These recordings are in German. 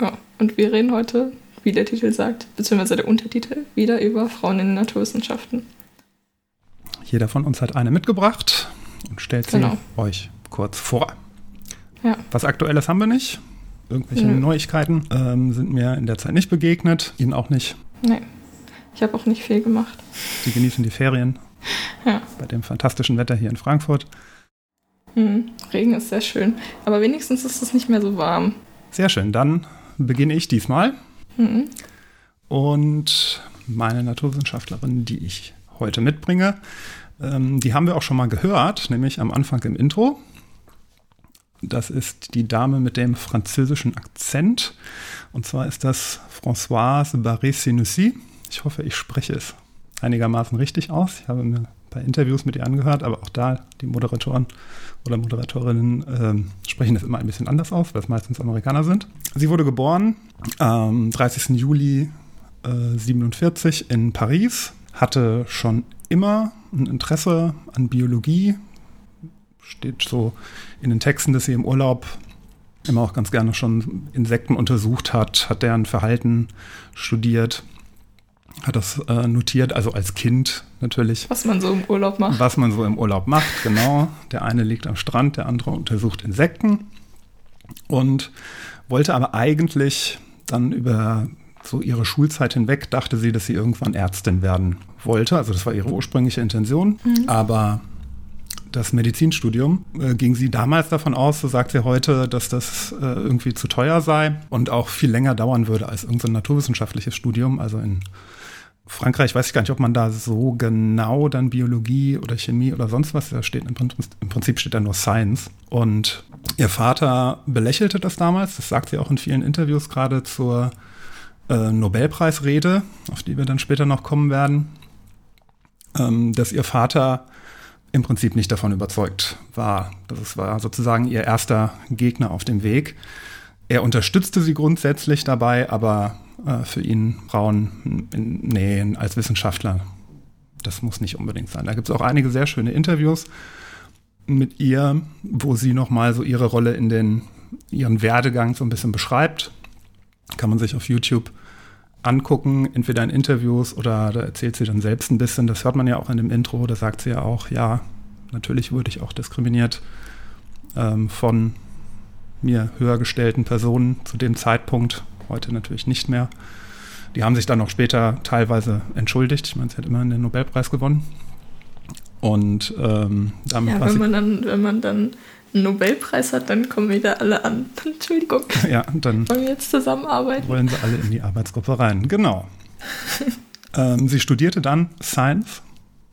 Ja, und wir reden heute, wie der Titel sagt, beziehungsweise der Untertitel, wieder über Frauen in den Naturwissenschaften. Jeder von uns hat eine mitgebracht und stellt sie Genau. euch kurz vor. Ja. Was Aktuelles haben wir nicht. Irgendwelche Nö. Neuigkeiten ähm, sind mir in der Zeit nicht begegnet. Ihnen auch nicht. Nee, ich habe auch nicht viel gemacht. Sie genießen die Ferien Ja. bei dem fantastischen Wetter hier in Frankfurt. Hm, Regen ist sehr schön, aber wenigstens ist es nicht mehr so warm. Sehr schön. Dann beginne ich diesmal. Mhm. Und meine Naturwissenschaftlerin, die ich heute mitbringe, ähm, die haben wir auch schon mal gehört, nämlich am Anfang im Intro. Das ist die Dame mit dem französischen Akzent. Und zwar ist das Françoise Barré-Sinoussi. Ich hoffe, ich spreche es einigermaßen richtig aus. Ich habe mir ein paar Interviews mit ihr angehört, aber auch da die Moderatoren oder Moderatorinnen ähm, sprechen das immer ein bisschen anders aus, weil es meistens Amerikaner sind. Sie wurde geboren am 30. Juli äh, 47 in Paris, hatte schon immer ein Interesse an Biologie, steht so in den Texten, dass sie im Urlaub immer auch ganz gerne schon Insekten untersucht hat, hat deren Verhalten studiert, hat das äh, notiert, also als Kind natürlich, Was man so im Urlaub macht. was man so im Urlaub macht, genau. Der eine liegt am Strand, der andere untersucht Insekten und wollte aber eigentlich dann über so ihre Schulzeit hinweg, dachte sie, dass sie irgendwann Ärztin werden wollte. Also das war ihre ursprüngliche Intention, aber das Medizinstudium äh, ging sie damals davon aus, so sagt sie heute, dass das äh, irgendwie zu teuer sei und auch viel länger dauern würde als irgendein naturwissenschaftliches Studium. Also in Frankreich weiß ich gar nicht, ob man da so genau dann Biologie oder Chemie oder sonst was, da steht im Prinzip, steht da nur Science. Und ihr Vater belächelte das damals, das sagt sie auch in vielen Interviews, gerade zur äh, Nobelpreisrede, auf die wir dann später noch kommen werden, ähm, dass ihr Vater im Prinzip nicht davon überzeugt war. Das war sozusagen ihr erster Gegner auf dem Weg. Er unterstützte sie grundsätzlich dabei, aber äh, für ihn Frauen, in, nee, als Wissenschaftler, das muss nicht unbedingt sein. Da gibt es auch einige sehr schöne Interviews mit ihr, wo sie nochmal so ihre Rolle in den, ihren Werdegang so ein bisschen beschreibt. Kann man sich auf YouTube angucken, entweder in Interviews oder da erzählt sie dann selbst ein bisschen. Das hört man ja auch in dem Intro, da sagt sie ja auch, ja, natürlich wurde ich auch diskriminiert ähm, von mir höher gestellten Personen zu dem Zeitpunkt, heute natürlich nicht mehr. Die haben sich dann auch später teilweise entschuldigt. Ich meine, sie hat immerhin den Nobelpreis gewonnen. Und ähm, damit Ja, wenn man dann, wenn man dann einen Nobelpreis hat, dann kommen wieder alle an. Entschuldigung, ja, dann wollen wir jetzt zusammenarbeiten? wollen sie alle in die Arbeitsgruppe rein. Genau. ähm, sie studierte dann Science,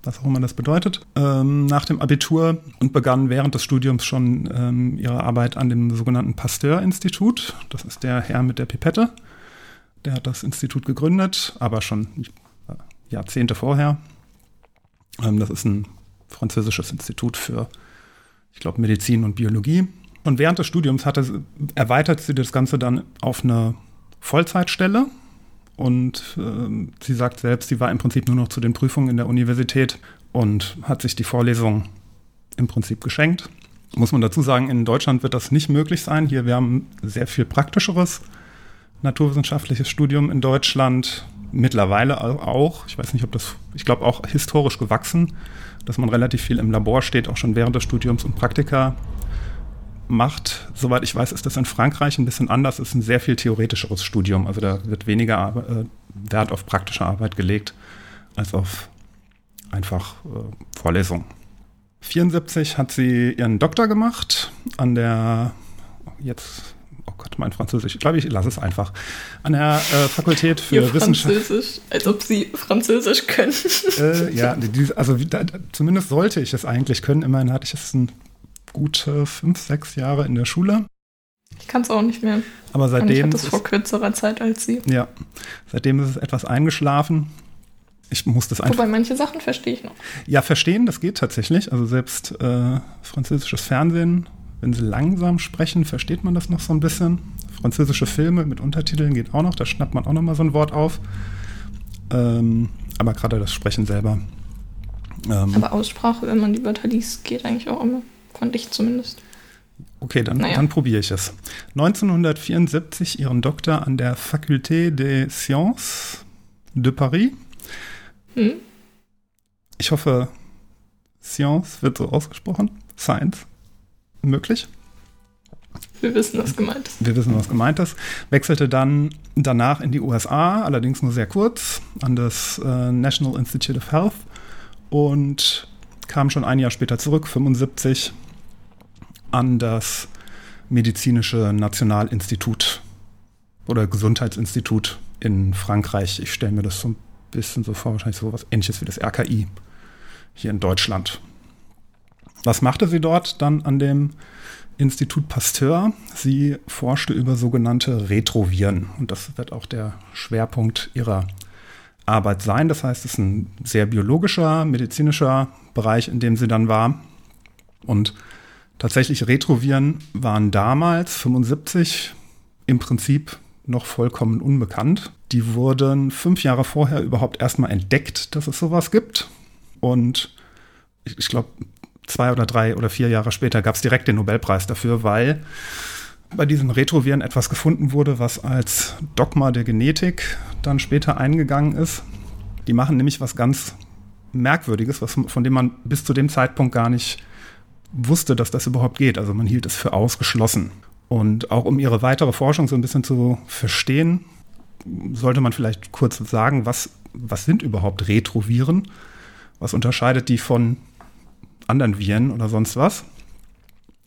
was auch immer das bedeutet, ähm, nach dem Abitur und begann während des Studiums schon ähm, ihre Arbeit an dem sogenannten Pasteur-Institut. Das ist der Herr mit der Pipette. Der hat das Institut gegründet, aber schon äh, Jahrzehnte vorher. Ähm, das ist ein französisches Institut für, ich glaube, Medizin und Biologie. Und während des Studiums hatte, erweitert sie das Ganze dann auf eine Vollzeitstelle. Und ähm, sie sagt selbst, sie war im Prinzip nur noch zu den Prüfungen in der Universität und hat sich die Vorlesung im Prinzip geschenkt. Muss man dazu sagen, in Deutschland wird das nicht möglich sein. Hier, wir haben sehr viel praktischeres naturwissenschaftliches Studium in Deutschland. Mittlerweile au- auch. Ich weiß nicht, ob das, ich glaube auch historisch gewachsen, dass man relativ viel im Labor steht, auch schon während des Studiums und Praktika macht. Soweit ich weiß, ist das in Frankreich ein bisschen anders. Es ist ein sehr viel theoretischeres Studium. Also da wird weniger Arbe äh, Wert auf praktische Arbeit gelegt als auf einfach äh, Vorlesungen. 74 hat sie ihren Doktor gemacht an der, jetzt, oh Gott, mein Französisch, ich glaube, ich lasse es einfach, an der äh, Fakultät für Ihr Wissenschaft. Französisch, als ob sie Französisch können. Äh, ja, also da, zumindest sollte ich es eigentlich können. Immerhin hatte ich es ein gute fünf, sechs Jahre in der Schule. Ich kann es auch nicht mehr. Aber Und ich seitdem, hatte es vor kürzerer Zeit als sie. ja, seitdem ist es etwas eingeschlafen. Ich muss das einfach Wobei manche Sachen verstehe ich noch. Ja, verstehen, das geht tatsächlich. Also selbst äh, französisches Fernsehen, wenn sie langsam sprechen, versteht man das noch so ein bisschen. Französische Filme mit Untertiteln geht auch noch, da schnappt man auch noch mal so ein Wort auf. Ähm, aber gerade das Sprechen selber. Ähm, Aber Aussprache, wenn man die Wörter liest, geht eigentlich auch immer. Fand ich zumindest. okay, dann, naja. dann probiere ich es. 1974 ihren Doktor an der Faculté des Sciences de Paris. Hm? Ich hoffe, Science wird so ausgesprochen. Science. Möglich. Wir wissen, was gemeint ist. wir wissen, was gemeint ist, wechselte dann danach in die USA, allerdings nur sehr kurz, an das äh, National Institute of Health und kam schon ein Jahr später zurück, 75, an das medizinische Nationalinstitut oder Gesundheitsinstitut in Frankreich. Ich stelle mir das so ein bisschen so vor, wahrscheinlich so was ähnliches wie das RKI hier in Deutschland. Was machte sie dort dann an dem Institut Pasteur. Sie forschte über sogenannte Retroviren und das wird auch der Schwerpunkt ihrer Arbeit sein. Das heißt, es ist ein sehr biologischer, medizinischer Bereich, in dem sie dann war. Und tatsächlich Retroviren waren damals, 75, im Prinzip noch vollkommen unbekannt. Die wurden fünf Jahre vorher überhaupt erstmal entdeckt, dass es sowas gibt. Und ich, ich glaube, zwei oder drei oder vier Jahre später gab es direkt den Nobelpreis dafür, weil bei diesen Retroviren etwas gefunden wurde, was als Dogma der Genetik dann später eingegangen ist. Die machen nämlich was ganz Merkwürdiges, was, von dem man bis zu dem Zeitpunkt gar nicht wusste, dass das überhaupt geht. Also man hielt es für ausgeschlossen. Und auch um ihre weitere Forschung so ein bisschen zu verstehen, sollte man vielleicht kurz sagen, was, was sind überhaupt Retroviren? Was unterscheidet die von anderen Viren oder sonst was?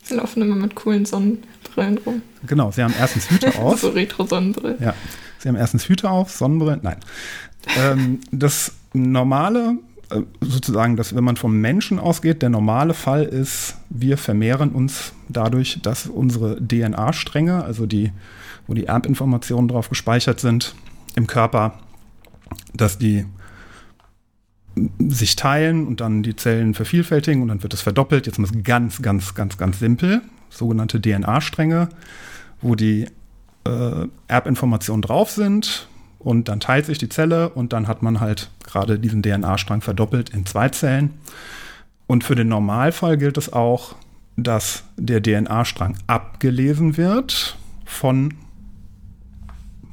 Sie laufen immer mit coolen Sonnenbrillen rum. Genau, sie haben erstens Hüte auf. So Retro-Sonnenbrillen. Ja, sie haben erstens Hüte auf, Sonnenbrillen, nein. Ähm, das normale, äh, sozusagen, dass wenn man vom Menschen ausgeht, der normale Fall ist, wir vermehren uns dadurch, dass unsere DNA-Stränge, also die, wo die Erbinformationen drauf gespeichert sind im Körper, dass die sich teilen und dann die Zellen vervielfältigen und dann wird es verdoppelt. Jetzt mal ganz, ganz, ganz, ganz simpel. Sogenannte DNA-Stränge, wo die äh, Erbinformationen drauf sind und dann teilt sich die Zelle und dann hat man halt gerade diesen DNA-Strang verdoppelt in zwei Zellen. Und für den Normalfall gilt es auch, dass der DNA-Strang abgelesen wird von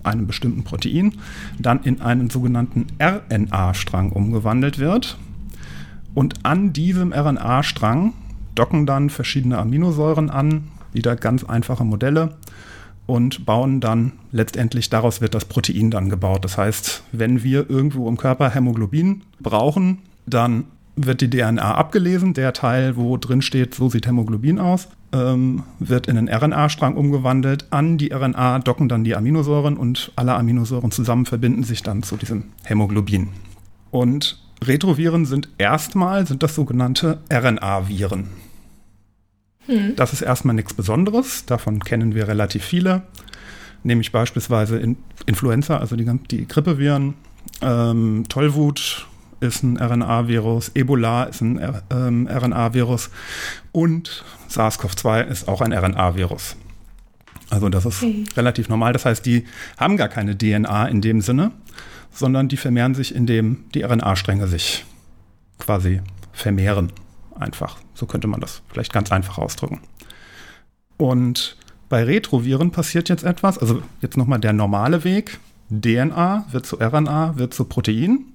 einem bestimmten Protein, dann in einen sogenannten RNA-Strang umgewandelt wird. Und an diesem RNA-Strang docken dann verschiedene Aminosäuren an, wieder ganz einfache Modelle und bauen dann letztendlich, daraus wird das Protein dann gebaut. Das heißt, wenn wir irgendwo im Körper Hämoglobin brauchen, dann wird die DNA abgelesen, der Teil, wo drin steht, so sieht Hämoglobin aus, ähm, wird in einen RNA-Strang umgewandelt. An die RNA docken dann die Aminosäuren und alle Aminosäuren zusammen verbinden sich dann zu diesem Hämoglobin. Und Retroviren sind erstmal, sind das sogenannte RNA-Viren. Das ist erstmal nichts Besonderes, davon kennen wir relativ viele, nämlich beispielsweise in Influenza, also die, die Grippeviren, ähm, Tollwut ist ein RNA-Virus, Ebola ist ein R- ähm, RNA-Virus und SARS-CoV-2 ist auch ein RNA-Virus. Also das ist relativ normal. Das heißt, die haben gar keine DNA in dem Sinne, sondern die vermehren sich, indem die RNA-Stränge sich quasi vermehren. Einfach. So könnte man das vielleicht ganz einfach ausdrücken. Und bei Retroviren passiert jetzt etwas, also jetzt nochmal der normale Weg. DNA wird zu RNA, wird zu Protein.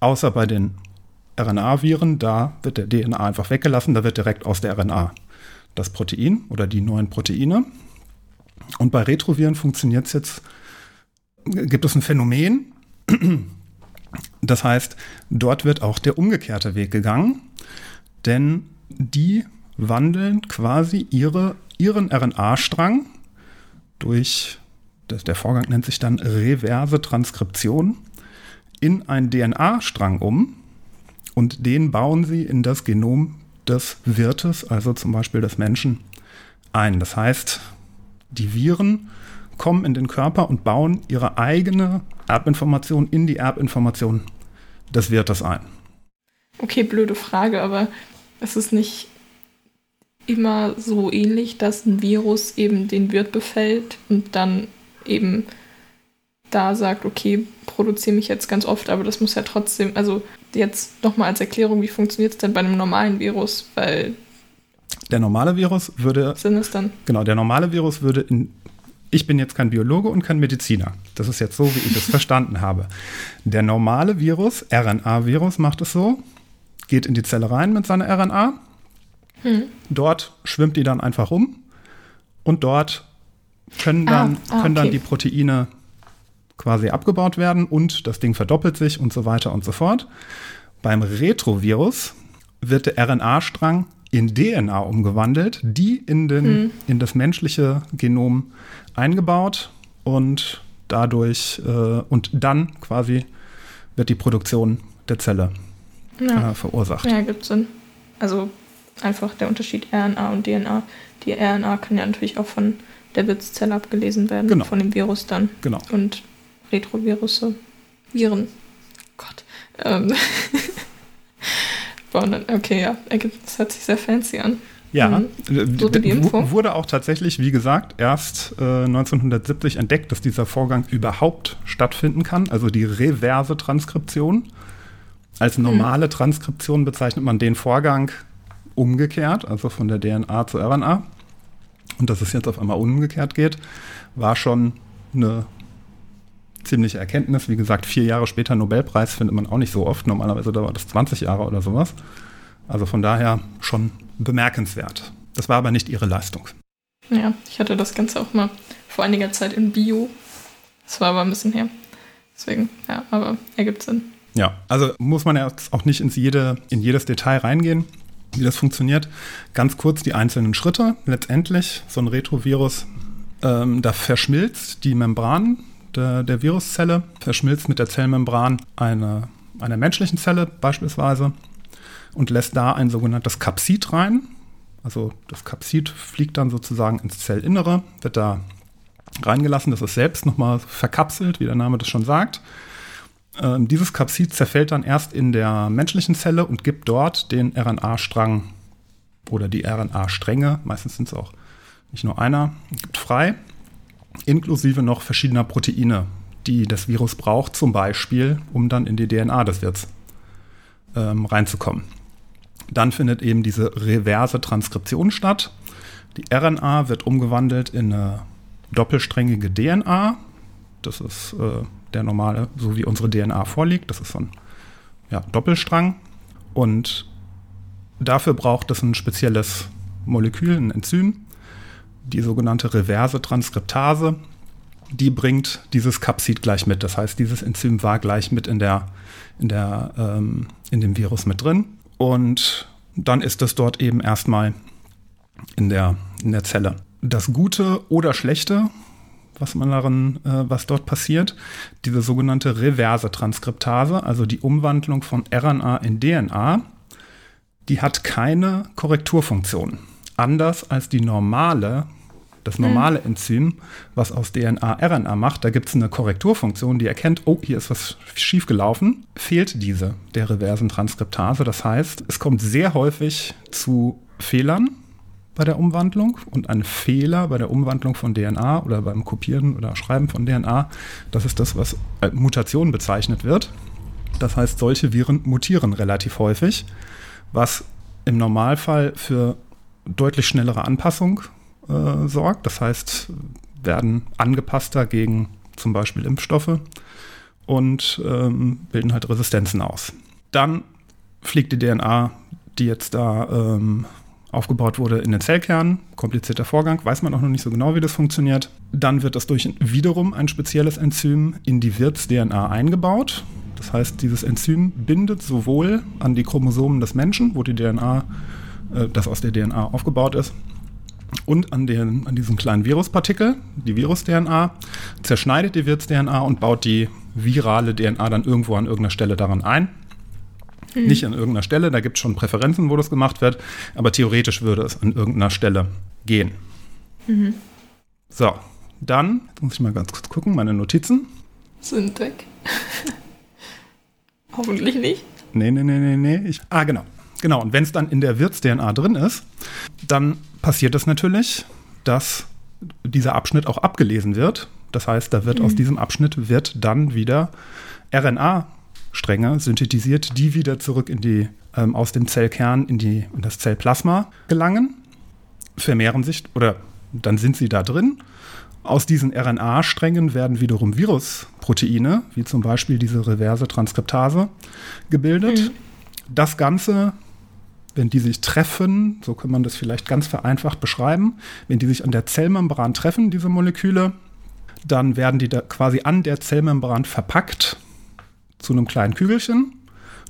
Außer bei den RNA-Viren, da wird der DNA einfach weggelassen, da wird direkt aus der RNA das Protein oder die neuen Proteine. Und bei Retroviren funktioniert es jetzt, gibt es ein Phänomen, das heißt, dort wird auch der umgekehrte Weg gegangen, denn die wandeln quasi ihre, ihren RNA-Strang durch, der Vorgang nennt sich dann reverse Transkription, in einen DNA-Strang um und den bauen sie in das Genom des Wirtes, also zum Beispiel des Menschen, ein. Das heißt, die Viren kommen in den Körper und bauen ihre eigene Erbinformation in die Erbinformation des Wirtes ein. Okay, blöde Frage, aber es ist nicht immer so ähnlich, dass ein Virus eben den Wirt befällt und dann eben da sagt, okay, produziere mich jetzt ganz oft, aber das muss ja trotzdem, also jetzt nochmal als Erklärung, wie funktioniert es denn bei einem normalen Virus? Weil der normale Virus würde. Sind es dann? Genau, der normale Virus würde in. Ich bin jetzt kein Biologe und kein Mediziner. Das ist jetzt so, wie ich es verstanden habe. Der normale Virus, RNA-Virus, macht es so, geht in die Zelle rein mit seiner RNA. Hm. Dort schwimmt die dann einfach rum und dort können dann, ah, ah, können dann okay. die Proteine quasi abgebaut werden und das Ding verdoppelt sich und so weiter und so fort. Beim Retrovirus wird der RNA-Strang in DNA umgewandelt, die in, den, hm. in das menschliche Genom eingebaut und dadurch äh, und dann quasi wird die Produktion der Zelle ja. äh, verursacht. Ja, gibt Sinn. Also einfach der Unterschied RNA und DNA. Die RNA kann ja natürlich auch von der Wirtszelle abgelesen werden, genau. von dem Virus dann. Genau. Und Retrovirusse, Viren. Gott. Ähm Okay, ja, das hört sich sehr fancy an. Ja, mhm. so wurde auch tatsächlich, wie gesagt, erst äh, 1970 entdeckt, dass dieser Vorgang überhaupt stattfinden kann, also die reverse Transkription. Als mhm. normale mhm. Transkription bezeichnet man den Vorgang umgekehrt, also von der DNA zur RNA. Und dass es jetzt auf einmal umgekehrt geht, war schon eine ziemliche Erkenntnis. Wie gesagt, vier Jahre später Nobelpreis findet man auch nicht so oft. Normalerweise dauert das 20 Jahre oder sowas. Also von daher schon bemerkenswert. Das war aber nicht ihre Leistung. Ja, ich hatte das Ganze auch mal vor einiger Zeit in Bio. Das war aber ein bisschen her. Deswegen, ja, aber ergibt Sinn. Ja, also muss man ja auch nicht ins jede, in jedes Detail reingehen, wie das funktioniert. Ganz kurz die einzelnen Schritte. Letztendlich, so ein Retrovirus, ähm, da verschmilzt die Membran der, der Viruszelle, verschmilzt mit der Zellmembran einer, einer menschlichen Zelle beispielsweise und lässt da ein sogenanntes Kapsid rein. Also das Kapsid fliegt dann sozusagen ins Zellinnere, wird da reingelassen, das ist selbst nochmal verkapselt, wie der Name das schon sagt. Ähm, dieses Kapsid zerfällt dann erst in der menschlichen Zelle und gibt dort den RNA-Strang oder die RNA-Stränge, meistens sind es auch nicht nur einer, gibt frei inklusive noch verschiedener Proteine, die das Virus braucht, zum Beispiel, um dann in die DNA des Wirts ähm, reinzukommen. Dann findet eben diese reverse Transkription statt. Die RNA wird umgewandelt in eine doppelsträngige DNA. Das ist äh, der normale, so wie unsere DNA vorliegt. Das ist so ein ja, Doppelstrang. Und dafür braucht es ein spezielles Molekül, ein Enzym, die sogenannte reverse Transkriptase, die bringt dieses Capsid gleich mit. Das heißt, dieses Enzym war gleich mit in, der, in, der, ähm, in dem Virus mit drin. Und dann ist es dort eben erstmal in der, in der Zelle. Das Gute oder Schlechte, was man darin, äh, was dort passiert, diese sogenannte reverse Transkriptase, also die Umwandlung von RNA in DNA, die hat keine Korrekturfunktion anders als die normale, das normale Enzym, was aus DNA RNA macht. Da gibt es eine Korrekturfunktion, die erkennt, oh, hier ist was schiefgelaufen. Fehlt diese der reversen Transkriptase. Das heißt, es kommt sehr häufig zu Fehlern bei der Umwandlung und ein Fehler bei der Umwandlung von DNA oder beim Kopieren oder Schreiben von DNA, das ist das, was als Mutation bezeichnet wird. Das heißt, solche Viren mutieren relativ häufig, was im Normalfall für deutlich schnellere Anpassung äh, sorgt. Das heißt, werden angepasster gegen zum Beispiel Impfstoffe und ähm, bilden halt Resistenzen aus. Dann fliegt die DNA, die jetzt da ähm, aufgebaut wurde, in den Zellkern. Komplizierter Vorgang, weiß man auch noch nicht so genau, wie das funktioniert. Dann wird das durch wiederum ein spezielles Enzym in die Wirts-DNA eingebaut. Das heißt, dieses Enzym bindet sowohl an die Chromosomen des Menschen, wo die DNA äh, das aus der DNA aufgebaut ist. Und an, den, an diesem kleinen Viruspartikel, die Virus-DNA, zerschneidet die Wirts-DNA und baut die virale DNA dann irgendwo an irgendeiner Stelle daran ein. Mhm. Nicht an irgendeiner Stelle, da gibt es schon Präferenzen, wo das gemacht wird, aber theoretisch würde es an irgendeiner Stelle gehen. Mhm. So, dann, jetzt muss ich mal ganz kurz gucken, meine Notizen. Sind weg. Hoffentlich nicht. Nee, nee, nee, nee, nee. Ich, ah, genau. Genau, und wenn es dann in der Wirts-DNA drin ist, dann passiert es natürlich, dass dieser Abschnitt auch abgelesen wird. Das heißt, da wird mhm. aus diesem Abschnitt wird dann wieder RNA-Stränge synthetisiert, die wieder zurück in die, ähm, aus dem Zellkern in, die, in das Zellplasma gelangen, vermehren sich oder dann sind sie da drin. Aus diesen RNA-Strängen werden wiederum Virusproteine, wie zum Beispiel diese reverse Transkriptase, gebildet. Mhm. Das Ganze wenn die sich treffen, so kann man das vielleicht ganz vereinfacht beschreiben, wenn die sich an der Zellmembran treffen, diese Moleküle, dann werden die da quasi an der Zellmembran verpackt zu einem kleinen Kügelchen.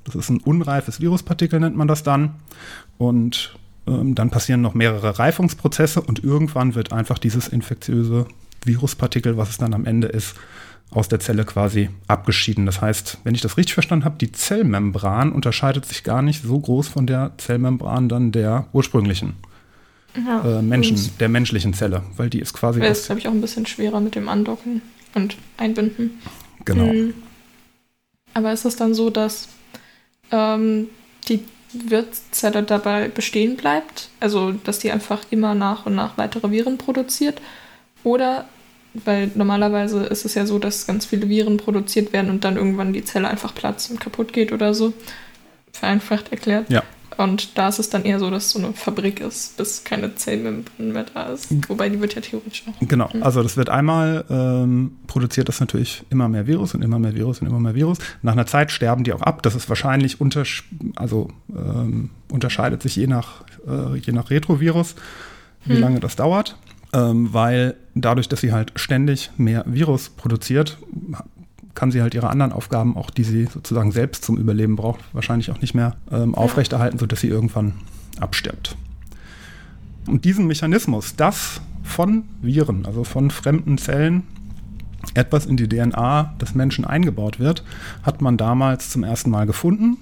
Das ist ein unreifes Viruspartikel, nennt man das dann. Und ähm, dann passieren noch mehrere Reifungsprozesse und irgendwann wird einfach dieses infektiöse Viruspartikel, was es dann am Ende ist, aus der Zelle quasi abgeschieden. Das heißt, wenn ich das richtig verstanden habe, die Zellmembran unterscheidet sich gar nicht so groß von der Zellmembran dann der ursprünglichen ja, äh, Menschen, der menschlichen Zelle, weil die ist quasi. Das ist, glaube ich, auch ein bisschen schwerer mit dem Andocken und Einbinden. Genau. Mhm. Aber ist es dann so, dass ähm, die Wirtszelle dabei bestehen bleibt? Also, dass die einfach immer nach und nach weitere Viren produziert? Oder weil normalerweise ist es ja so, dass ganz viele Viren produziert werden und dann irgendwann die Zelle einfach platzt und kaputt geht oder so. Vereinfacht erklärt. Ja. Und da ist es dann eher so, dass es so eine Fabrik ist, bis keine Zellmembran mehr da ist. Wobei die wird ja theoretisch auch. Genau, also das wird einmal ähm, produziert das natürlich immer mehr Virus und immer mehr Virus und immer mehr Virus. Nach einer Zeit sterben die auch ab. Das ist wahrscheinlich unter, also ähm, unterscheidet sich je nach, äh, je nach Retrovirus, wie hm. lange das dauert ähm, weil dadurch, dass sie halt ständig mehr Virus produziert, kann sie halt ihre anderen Aufgaben, auch die sie sozusagen selbst zum Überleben braucht, wahrscheinlich auch nicht mehr ähm, aufrechterhalten, sodass sie irgendwann abstirbt. Und diesen Mechanismus, dass von Viren, also von fremden Zellen, etwas in die DNA des Menschen eingebaut wird, hat man damals zum ersten Mal gefunden.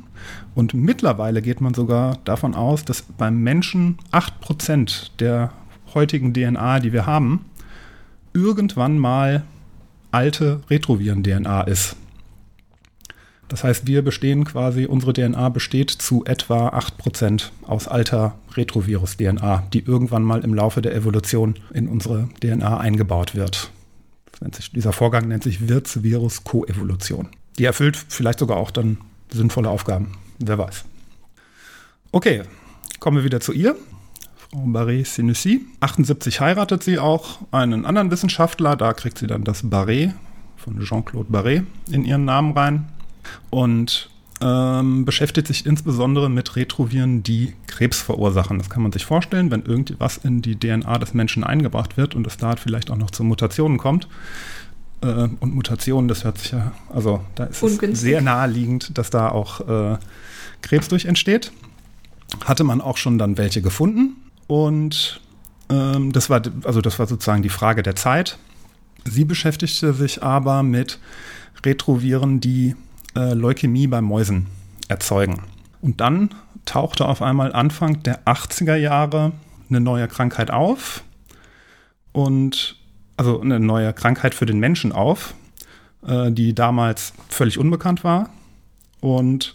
Und mittlerweile geht man sogar davon aus, dass beim Menschen 8% der heutigen DNA, die wir haben, irgendwann mal alte Retroviren-DNA ist. Das heißt, wir bestehen quasi, unsere DNA besteht zu etwa 8% aus alter Retrovirus-DNA, die irgendwann mal im Laufe der Evolution in unsere DNA eingebaut wird. Sich, dieser Vorgang nennt sich Wirts-Virus-Koevolution. Die erfüllt vielleicht sogar auch dann sinnvolle Aufgaben. Wer weiß. Okay, kommen wir wieder zu ihr. Frau Barré-Sinussi. 78 heiratet sie auch einen anderen Wissenschaftler. Da kriegt sie dann das Barré von Jean-Claude Barré in ihren Namen rein. Und ähm, beschäftigt sich insbesondere mit Retroviren, die Krebs verursachen. Das kann man sich vorstellen, wenn irgendwas in die DNA des Menschen eingebracht wird und es da vielleicht auch noch zu Mutationen kommt. Äh, und Mutationen, das hört sich ja, also da ist Ungünstig. es sehr naheliegend, dass da auch äh, Krebs durch entsteht. Hatte man auch schon dann welche gefunden. Und ähm, das war, also das war sozusagen die Frage der Zeit. Sie beschäftigte sich aber mit Retroviren, die äh, Leukämie bei Mäusen erzeugen. Und dann tauchte auf einmal Anfang der 80er Jahre eine neue Krankheit auf. Und also eine neue Krankheit für den Menschen auf, äh, die damals völlig unbekannt war. Und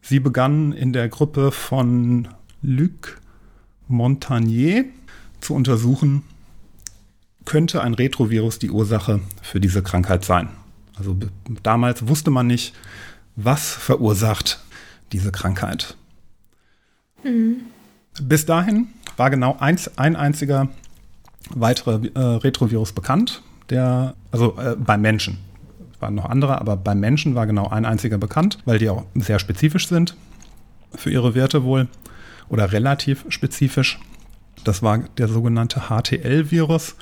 sie begann in der Gruppe von Luc Montagnier zu untersuchen, könnte ein Retrovirus die Ursache für diese Krankheit sein. Also damals wusste man nicht, was verursacht diese Krankheit. Mhm. Bis dahin war genau eins, ein einziger weiterer äh, Retrovirus bekannt, der, also äh, beim Menschen. Es waren noch andere, aber beim Menschen war genau ein einziger bekannt, weil die auch sehr spezifisch sind für ihre Werte wohl oder relativ spezifisch. Das war der sogenannte HTL-Virus,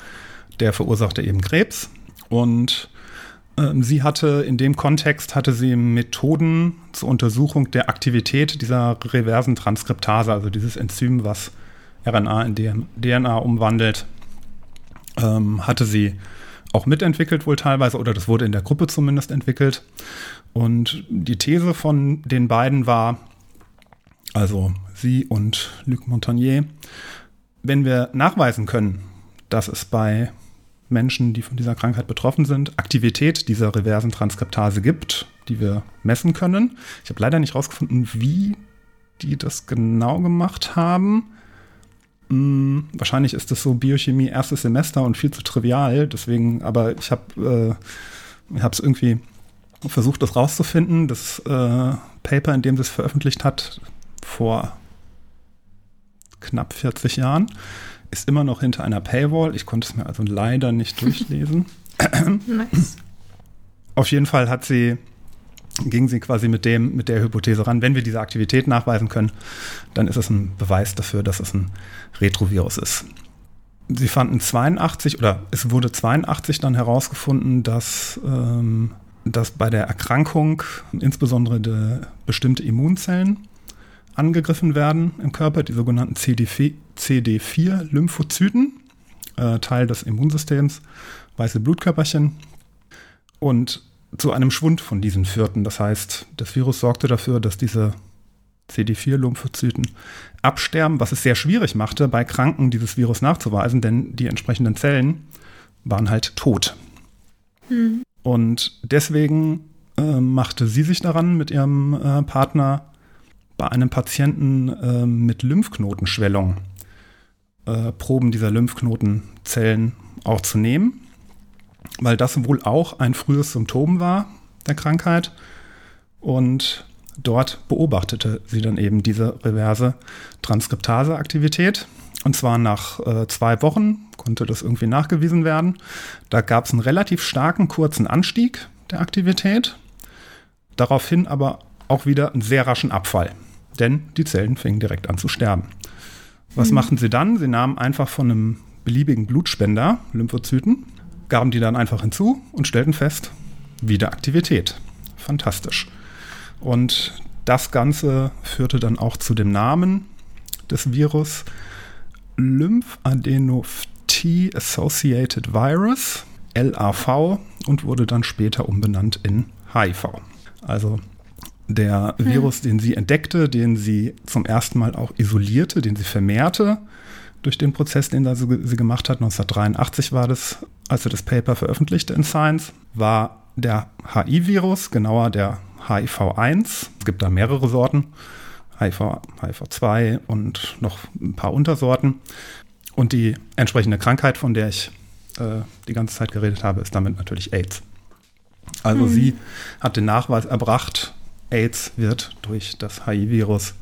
der verursachte eben Krebs. Und Ähm, sie hatte in dem Kontext hatte sie Methoden zur Untersuchung der Aktivität dieser reversen Transkriptase, also dieses Enzym, was RNA in DNA umwandelt, ähm, hatte sie auch mitentwickelt wohl teilweise oder das wurde in der Gruppe zumindest entwickelt. Und die These von den beiden war, also sie und Luc Montagnier, wenn wir nachweisen können, dass es bei Menschen, die von dieser Krankheit betroffen sind, Aktivität dieser reversen Transkriptase gibt, die wir messen können. Ich habe leider nicht herausgefunden, wie die das genau gemacht haben. Hm, wahrscheinlich ist das so Biochemie erstes Semester und viel zu trivial. Deswegen, aber ich habe äh, es irgendwie versucht, das rauszufinden. Das äh, Paper, in dem sie es veröffentlicht hat, vor knapp 40 Jahren, ist immer noch hinter einer Paywall. Ich konnte es mir also leider nicht durchlesen. nice. Auf jeden Fall hat sie, ging sie quasi mit dem, mit der Hypothese ran, wenn wir diese Aktivität nachweisen können, dann ist es ein Beweis dafür, dass es ein Retrovirus ist. Sie fanden 82 oder es wurde 82 dann herausgefunden, dass, ähm, dass bei der Erkrankung insbesondere de, bestimmte Immunzellen angegriffen werden im Körper, die sogenannten CD4-Lymphozyten, äh, Teil des Immunsystems, weiße Blutkörperchen. Und zu einem Schwund von diesen führten. Das heißt, das Virus sorgte dafür, dass diese CD4-Lymphozyten absterben, was es sehr schwierig machte, bei Kranken dieses Virus nachzuweisen, denn die entsprechenden Zellen waren halt tot. Hm. Und deswegen äh, machte sie sich daran, mit ihrem äh, Partner bei einem Patienten äh, mit Lymphknotenschwellung äh, Proben dieser Lymphknotenzellen auch zu nehmen, weil das wohl auch ein frühes Symptom war der Krankheit. Und dort beobachtete sie dann eben diese reverse Transkriptase-Aktivität. Und zwar nach äh, zwei Wochen konnte das irgendwie nachgewiesen werden. Da gab es einen relativ starken kurzen Anstieg der Aktivität, daraufhin aber auch wieder einen sehr raschen Abfall denn die Zellen fingen direkt an zu sterben. Was mhm. machen sie dann? Sie nahmen einfach von einem beliebigen Blutspender Lymphozyten, gaben die dann einfach hinzu und stellten fest, wieder Aktivität. Fantastisch. Und das Ganze führte dann auch zu dem Namen des Virus Lymphadenopathy Associated Virus, LAV, und wurde dann später umbenannt in HIV. Also der hm. Virus, den sie entdeckte, den sie zum ersten Mal auch isolierte, den sie vermehrte durch den Prozess, den sie, gemacht hat, 1983 war das, als sie das Paper veröffentlichte in Science, war der HI-Virus, genauer der HIV-1. Es gibt da mehrere Sorten, HIV, HIV-2 und noch ein paar Untersorten. Und die entsprechende Krankheit, von der ich äh, die ganze Zeit geredet habe, ist damit natürlich AIDS. Also hm. sie hat den Nachweis erbracht, AIDS wird durch das HIV-Virus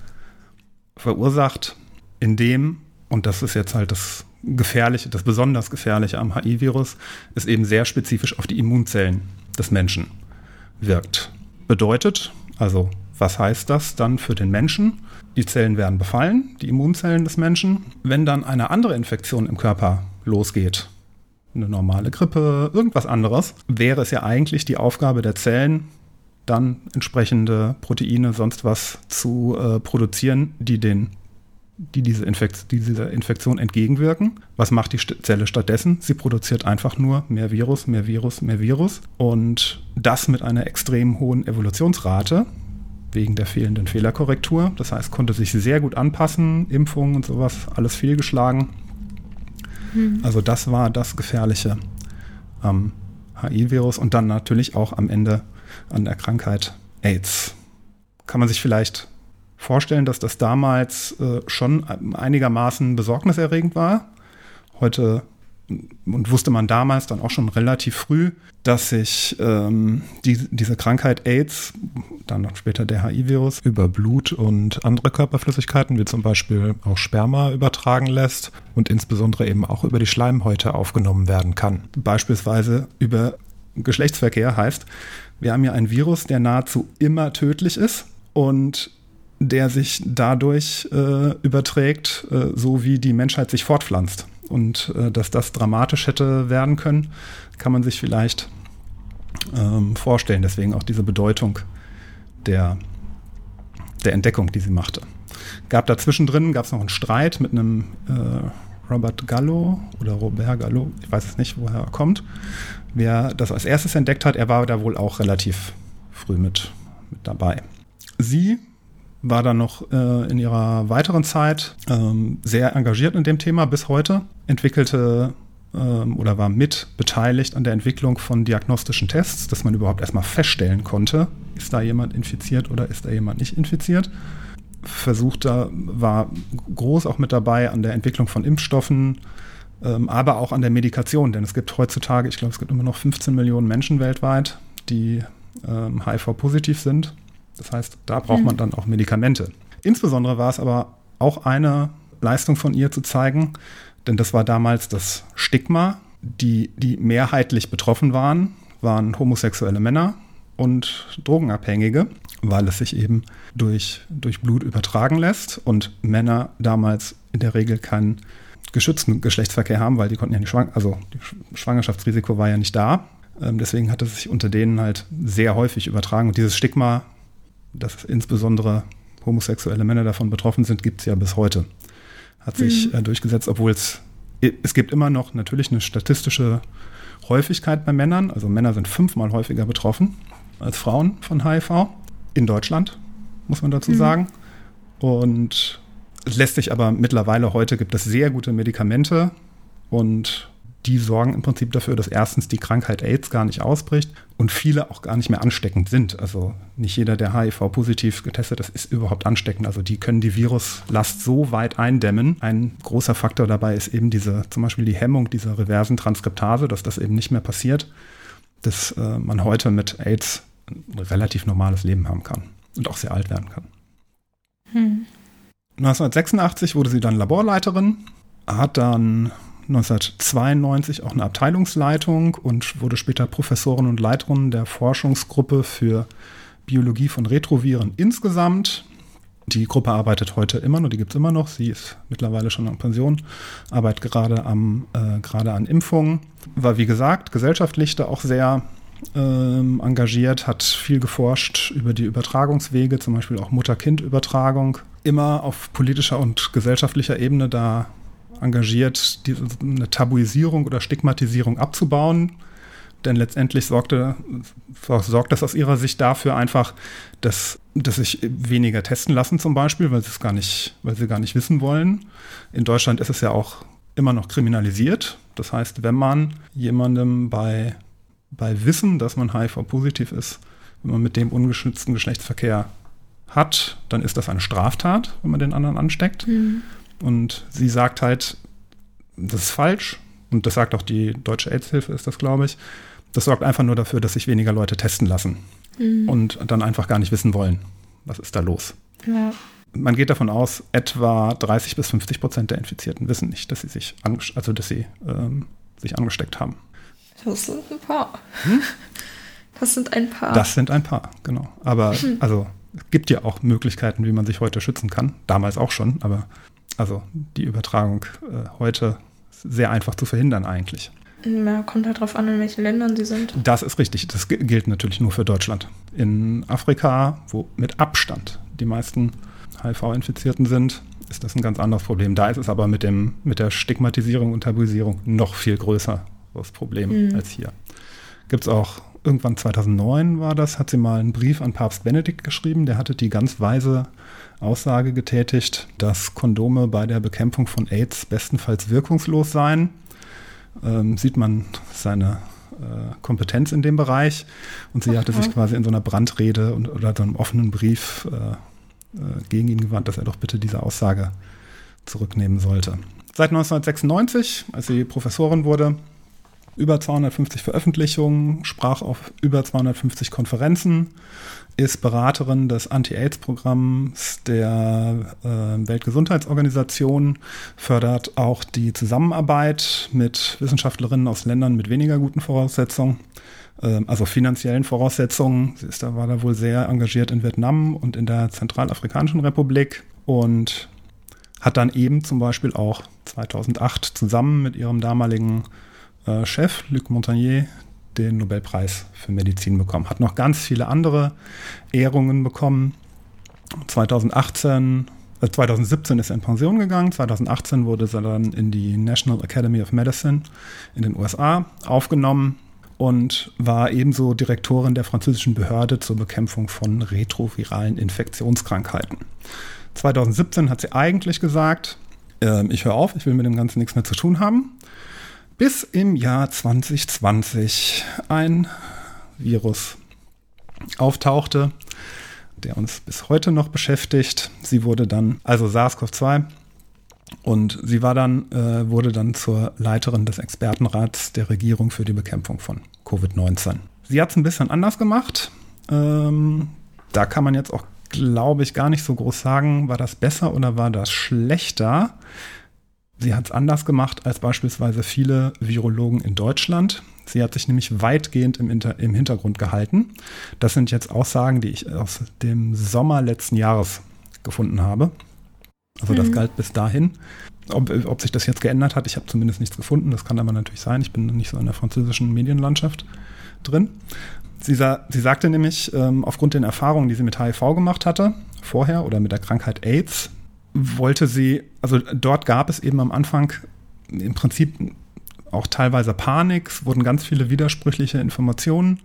verursacht, indem, und das ist jetzt halt das Gefährliche, das besonders Gefährliche am HIV-Virus, es eben sehr spezifisch auf die Immunzellen des Menschen wirkt. Bedeutet, also was heißt das dann für den Menschen? Die Zellen werden befallen, die Immunzellen des Menschen. Wenn dann eine andere Infektion im Körper losgeht, eine normale Grippe, irgendwas anderes, wäre es ja eigentlich die Aufgabe der Zellen, dann entsprechende Proteine, sonst was zu äh, produzieren, die den die diese Infekt dieser Infektion entgegenwirken. Was macht die Zelle stattdessen? Sie produziert einfach nur mehr Virus, mehr Virus, mehr Virus und das mit einer extrem hohen Evolutionsrate wegen der fehlenden Fehlerkorrektur. Das heißt, konnte sich sehr gut anpassen, Impfungen und sowas, alles fehlgeschlagen. Mhm. Also das war das Gefährliche am HIV-Virus und dann natürlich auch am Ende an der Krankheit AIDS. Kann man sich vielleicht vorstellen, dass das damals äh, schon einigermaßen besorgniserregend war. Heute und wusste man damals dann auch schon relativ früh, dass sich ähm, die, diese Krankheit AIDS, dann noch später der HIV-Virus, über Blut und andere Körperflüssigkeiten, wie zum Beispiel auch Sperma, übertragen lässt und insbesondere eben auch über die Schleimhäute aufgenommen werden kann. Beispielsweise über Geschlechtsverkehr heißt, wir haben ja ein Virus, der nahezu immer tödlich ist und der sich dadurch äh, überträgt, äh, so wie die Menschheit sich fortpflanzt. Und äh, dass das dramatisch hätte werden können, kann man sich vielleicht ähm, vorstellen. Deswegen auch diese Bedeutung der, der Entdeckung, die sie machte. Gab da zwischendrin, gab es noch einen Streit mit einem äh, Robert Gallo oder Robert Gallo, ich weiß es nicht, woher er kommt, wer das als erstes entdeckt hat. Er war da wohl auch relativ früh mit, mit dabei. Sie war dann noch äh, in ihrer weiteren Zeit ähm, sehr engagiert in dem Thema bis heute, entwickelte ähm, oder war mit beteiligt an der Entwicklung von diagnostischen Tests, dass man überhaupt erstmal feststellen konnte, ist da jemand infiziert oder ist da jemand nicht infiziert. Versucht da, war groß auch mit dabei an der Entwicklung von Impfstoffen, ähm, aber auch an der Medikation, denn es gibt heutzutage, ich glaube, es gibt immer noch 15 Millionen Menschen weltweit, die ähm, HIV-positiv sind. Das heißt, da braucht man mhm. dann auch Medikamente. Insbesondere war es aber auch eine Leistung von ihr zu zeigen, denn das war damals das Stigma. Die, die mehrheitlich betroffen waren, waren homosexuelle Männer und Drogenabhängige, weil es sich eben durch, durch Blut übertragen lässt und Männer damals in der Regel keinen geschützten Geschlechtsverkehr haben, weil die konnten ja nicht schwanger, also das Schwangerschaftsrisiko war ja nicht da. Ähm, deswegen hat es sich unter denen halt sehr häufig übertragen. Und dieses Stigma, dass insbesondere homosexuelle Männer davon betroffen sind, gibt es ja bis heute hat sich mhm. äh, durchgesetzt, obwohl es, es gibt immer noch natürlich eine statistische Häufigkeit bei Männern. Also Männer sind fünfmal häufiger betroffen als Frauen von HIV. In Deutschland, muss man dazu mhm. sagen. Und es lässt sich aber mittlerweile heute gibt es sehr gute Medikamente und die sorgen im Prinzip dafür, dass erstens die Krankheit AIDS gar nicht ausbricht und viele auch gar nicht mehr ansteckend sind. Also nicht jeder, der HIV-positiv getestet ist, ist überhaupt ansteckend. Also die können die Viruslast so weit eindämmen. Ein großer Faktor dabei ist eben diese, zum Beispiel die Hemmung dieser reversen Transkriptase, dass das eben nicht mehr passiert, dass äh, man heute mit AIDS ein relativ normales Leben haben kann und auch sehr alt werden kann. Hm. 1986 wurde sie dann Laborleiterin, hat dann 1992 auch eine Abteilungsleitung und wurde später Professorin und Leiterin der Forschungsgruppe für Biologie von Retroviren insgesamt. Die Gruppe arbeitet heute immer noch, die gibt es immer noch. Sie ist mittlerweile schon in Pension, arbeitet gerade, am, äh, gerade an Impfungen. War wie gesagt gesellschaftlich da auch sehr ähm, engagiert, hat viel geforscht über die Übertragungswege, zum Beispiel auch Mutter-Kind-Übertragung. Immer auf politischer und gesellschaftlicher Ebene da engagiert, diese, eine Tabuisierung oder Stigmatisierung abzubauen. Denn letztendlich sorgte, sorgt das aus ihrer Sicht dafür einfach, dass, dass sich weniger testen lassen zum Beispiel, weil sie es gar nicht, weil sie gar nicht wissen wollen. In Deutschland ist es ja auch immer noch kriminalisiert. Das heißt, wenn man jemandem bei, bei Wissen, dass man HIV-positiv ist, wenn man mit dem ungeschützten Geschlechtsverkehr hat, dann ist das eine Straftat, wenn man den anderen ansteckt. Mhm. Und sie sagt halt, das ist falsch. Und das sagt auch die Deutsche AIDS-Hilfe, ist das, glaube ich. Das sorgt einfach nur dafür, dass sich weniger Leute testen lassen mhm. und dann einfach gar nicht wissen wollen, was ist da los. Ja. Man geht davon aus, etwa 30 bis 50 Prozent der Infizierten wissen nicht, dass sie sich, also dass sie ähm, sich angesteckt haben. Das sind ein paar. Hm? Das sind ein paar. Das sind ein paar, genau. Aber hm. also es gibt ja auch Möglichkeiten, wie man sich heute schützen kann. Damals auch schon, aber also die Übertragung äh, heute sehr einfach zu verhindern eigentlich. Ja, kommt halt darauf an, in welchen Ländern sie sind. Das ist richtig. Das gilt natürlich nur für Deutschland. In Afrika, wo mit Abstand die meisten HIV-Infizierten sind, ist das ein ganz anderes Problem. Da ist es aber mit, dem, mit der Stigmatisierung und Tabuisierung noch viel größer das Problem mhm. als hier. Gibt es auch irgendwann 2009 war das, hat sie mal einen Brief an Papst Benedikt geschrieben. Der hatte die ganz weise Aussage getätigt, dass Kondome bei der Bekämpfung von AIDS bestenfalls wirkungslos seien. Ähm, sieht man seine äh, Kompetenz in dem Bereich. Und sie okay. hatte sich quasi in so einer Brandrede und, oder so einem offenen Brief äh, äh, gegen ihn gewandt, dass er doch bitte diese Aussage zurücknehmen sollte. Seit 1996, als sie Professorin wurde, über 250 Veröffentlichungen, sprach auf über 250 Konferenzen, ist Beraterin des Anti-AIDS-Programms der äh, Weltgesundheitsorganisation, fördert auch die Zusammenarbeit mit Wissenschaftlerinnen aus Ländern mit weniger guten Voraussetzungen, äh, also finanziellen Voraussetzungen. Sie ist da, war da wohl sehr engagiert in Vietnam und in der Zentralafrikanischen Republik und hat dann eben zum Beispiel auch 2008 zusammen mit ihrem damaligen äh, Chef, Luc Montagnier, den Nobelpreis für Medizin bekommen. Hat noch ganz viele andere Ehrungen bekommen. 2018, äh 2017 ist er in Pension gegangen. 2018 wurde er dann in die National Academy of Medicine in den USA aufgenommen und war ebenso Direktorin der französischen Behörde zur Bekämpfung von retroviralen Infektionskrankheiten. 2017 hat sie eigentlich gesagt, äh, ich höre auf, ich will mit dem Ganzen nichts mehr zu tun haben. Bis im Jahr 2020 ein Virus auftauchte, der uns bis heute noch beschäftigt. Sie wurde dann, also SARS-CoV-2, und sie war dann, äh, wurde dann zur Leiterin des Expertenrats der Regierung für die Bekämpfung von Covid-19. Sie hat es ein bisschen anders gemacht. Ähm, da kann man jetzt auch, glaube ich, gar nicht so groß sagen, war das besser oder war das schlechter. Sie hat es anders gemacht als beispielsweise viele Virologen in Deutschland. Sie hat sich nämlich weitgehend im, Inter im Hintergrund gehalten. Das sind jetzt Aussagen, die ich aus dem Sommer letzten Jahres gefunden habe. Also das mhm. galt bis dahin. Ob, ob, sich das jetzt geändert hat, ich habe zumindest nichts gefunden. Das kann aber natürlich sein. Ich bin nicht so in der französischen Medienlandschaft drin. Sie, sa sie sagte nämlich, ähm, aufgrund den Erfahrungen, die sie mit HIV gemacht hatte, vorher oder mit der Krankheit AIDS, wollte sie, also dort gab es eben am Anfang im Prinzip auch teilweise Panik, es wurden ganz viele widersprüchliche Informationen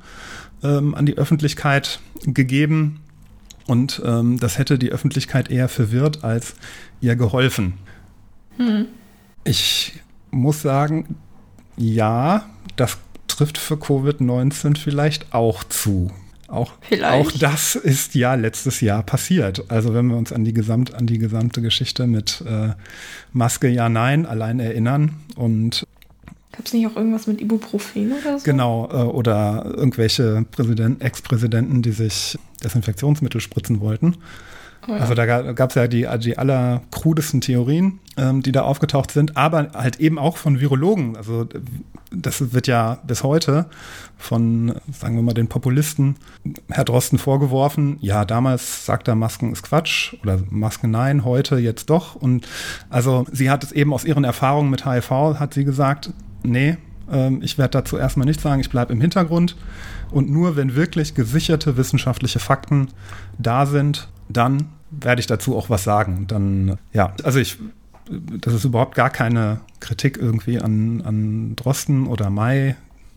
ähm, an die Öffentlichkeit gegeben. Und ähm, das hätte die Öffentlichkeit eher verwirrt als ihr geholfen. Hm. Ich muss sagen, ja, das trifft für Covid-19 vielleicht auch zu. Auch, auch das ist ja letztes Jahr passiert. Also wenn wir uns an die, Gesamt, an die gesamte Geschichte mit äh, Maske ja, nein allein erinnern und Gab es nicht auch irgendwas mit Ibuprofen oder so? Genau, äh, oder irgendwelche Ex-Präsidenten, die sich Desinfektionsmittel spritzen wollten. Oh. Also da gab es ja die, die allerkrudesten Theorien, ähm, die da aufgetaucht sind, aber halt eben auch von Virologen. Also das wird ja bis heute von, sagen wir mal, den Populisten Herr Drosten vorgeworfen. Ja, damals sagt er, Masken ist Quatsch oder Masken nein, heute jetzt doch. Und also sie hat es eben aus ihren Erfahrungen mit HIV, hat sie gesagt, nee, ähm, ich werde dazu erstmal nichts sagen, ich bleibe im Hintergrund. Und nur wenn wirklich gesicherte wissenschaftliche Fakten da sind, dann werde ich dazu auch was sagen. Dann, ja, also ich, das ist überhaupt gar keine Kritik irgendwie an, an Drosten oder Mai,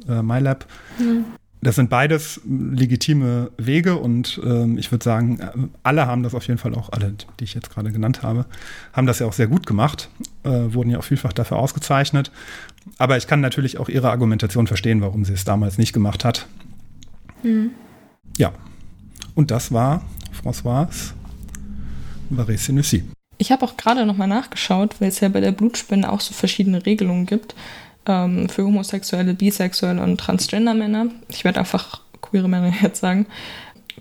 äh, MyLab. Mhm. Das sind beides legitime Wege und ähm, ich würde sagen, alle haben das auf jeden Fall auch, alle, die ich jetzt gerade genannt habe, haben das ja auch sehr gut gemacht, äh, wurden ja auch vielfach dafür ausgezeichnet. Aber ich kann natürlich auch ihre Argumentation verstehen, warum sie es damals nicht gemacht hat. Mhm. Ja. Und das war François Barré-Senussi. Ich habe auch gerade nochmal nachgeschaut, weil es ja bei der Blutspende auch so verschiedene Regelungen gibt ähm, für homosexuelle, bisexuelle und transgender Männer. Ich werde einfach queere Männer jetzt sagen,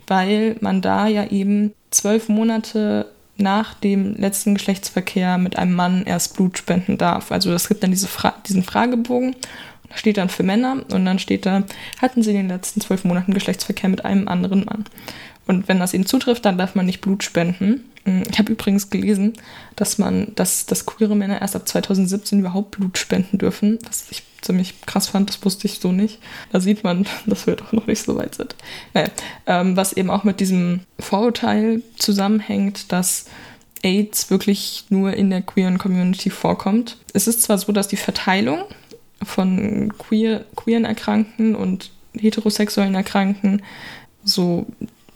weil man da ja eben zwölf Monate nach dem letzten Geschlechtsverkehr mit einem Mann erst Blut spenden darf. Also es gibt dann diese Fra diesen Fragebogen, da steht dann für Männer und dann steht da, hatten sie in den letzten zwölf Monaten Geschlechtsverkehr mit einem anderen Mann. Und wenn das ihnen zutrifft, dann darf man nicht Blut spenden. Hm, ich habe übrigens gelesen, dass man, dass, dass queere Männer erst ab 2017 überhaupt Blut spenden dürfen, was ich ziemlich krass fand, das wusste ich so nicht. Da sieht man, dass wir doch noch nicht so weit sind. Naja, ähm, was eben auch mit diesem Vorurteil zusammenhängt, dass AIDS wirklich nur in der queeren Community vorkommt. Es ist zwar so, dass die Verteilung von queer, queeren Erkrankten und heterosexuellen Erkrankten so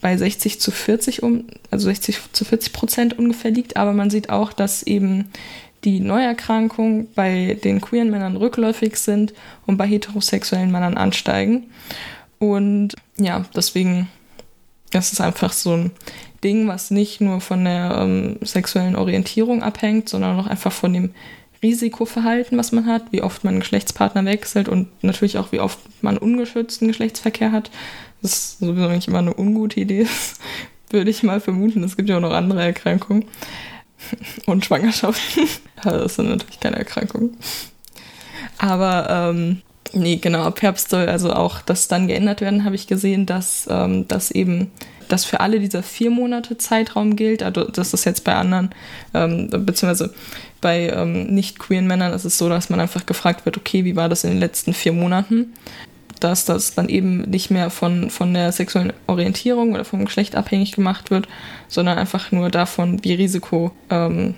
bei 60 zu 40 um, also 60 zu 40 Prozent ungefähr liegt, aber man sieht auch, dass eben die Neuerkrankungen bei den queeren Männern rückläufig sind und bei heterosexuellen Männern ansteigen. Und ja, deswegen ist es einfach so ein Ding, was nicht nur von der ähm, sexuellen Orientierung abhängt, sondern auch einfach von dem Risikoverhalten, was man hat, wie oft man Geschlechtspartner wechselt und natürlich auch, wie oft man ungeschützten Geschlechtsverkehr hat. Das ist sowieso nicht immer eine ungute Idee, würde ich mal vermuten. Es gibt ja auch noch andere Erkrankungen und Schwangerschaften. das sind natürlich keine Erkrankungen. Aber ähm, nee, genau, ab Herbst soll also auch das dann geändert werden, habe ich gesehen, dass ähm, das eben das für alle dieser vier Monate Zeitraum gilt. Also das ist jetzt bei anderen, ähm, beziehungsweise bei ähm, nicht queeren Männern ist es so, dass man einfach gefragt wird, okay, wie war das in den letzten vier Monaten? Dass das dann eben nicht mehr von, von der sexuellen Orientierung oder vom Geschlecht abhängig gemacht wird, sondern einfach nur davon, wie risikohaltig ähm,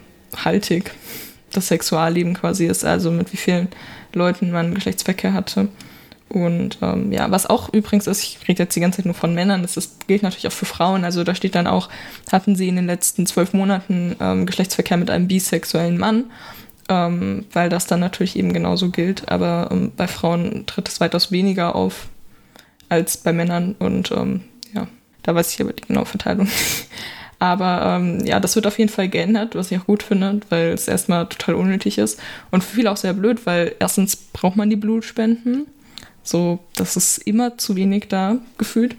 das Sexualleben quasi ist, also mit wie vielen Leuten man Geschlechtsverkehr hatte. Und ähm, ja, was auch übrigens ist, ich rede jetzt die ganze Zeit nur von Männern, das ist, gilt natürlich auch für Frauen. Also da steht dann auch, hatten sie in den letzten zwölf Monaten ähm, Geschlechtsverkehr mit einem bisexuellen Mann, ähm, weil das dann natürlich eben genauso gilt. Aber ähm, bei Frauen tritt es weitaus weniger auf als bei Männern. Und ähm, ja, da weiß ich aber die genaue Verteilung. Aber ähm, ja, das wird auf jeden Fall geändert, was ich auch gut finde, weil es erstmal total unnötig ist. Und für viele auch sehr blöd, weil erstens braucht man die Blutspenden. So, das ist immer zu wenig da gefühlt.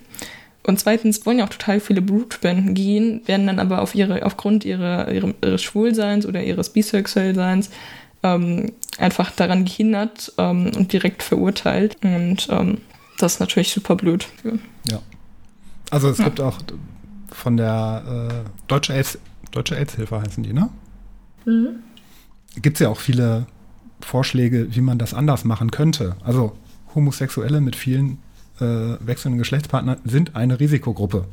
Und zweitens wollen ja auch total viele Blutspenden gehen, werden dann aber auf ihre, aufgrund ihrer, ihre, ihres Schwulseins oder ihres Bisexuellseins ähm, einfach daran gehindert ähm, und direkt verurteilt. Und ähm, das ist natürlich super blöd. Ja. Also es ja. gibt auch von der äh, Deutsche, AIDS, Deutsche AIDS-Hilfe heißen die, ne? Mhm. Gibt es ja auch viele Vorschläge, wie man das anders machen könnte. Also Homosexuelle mit vielen äh, wechselnden Geschlechtspartnern sind eine Risikogruppe.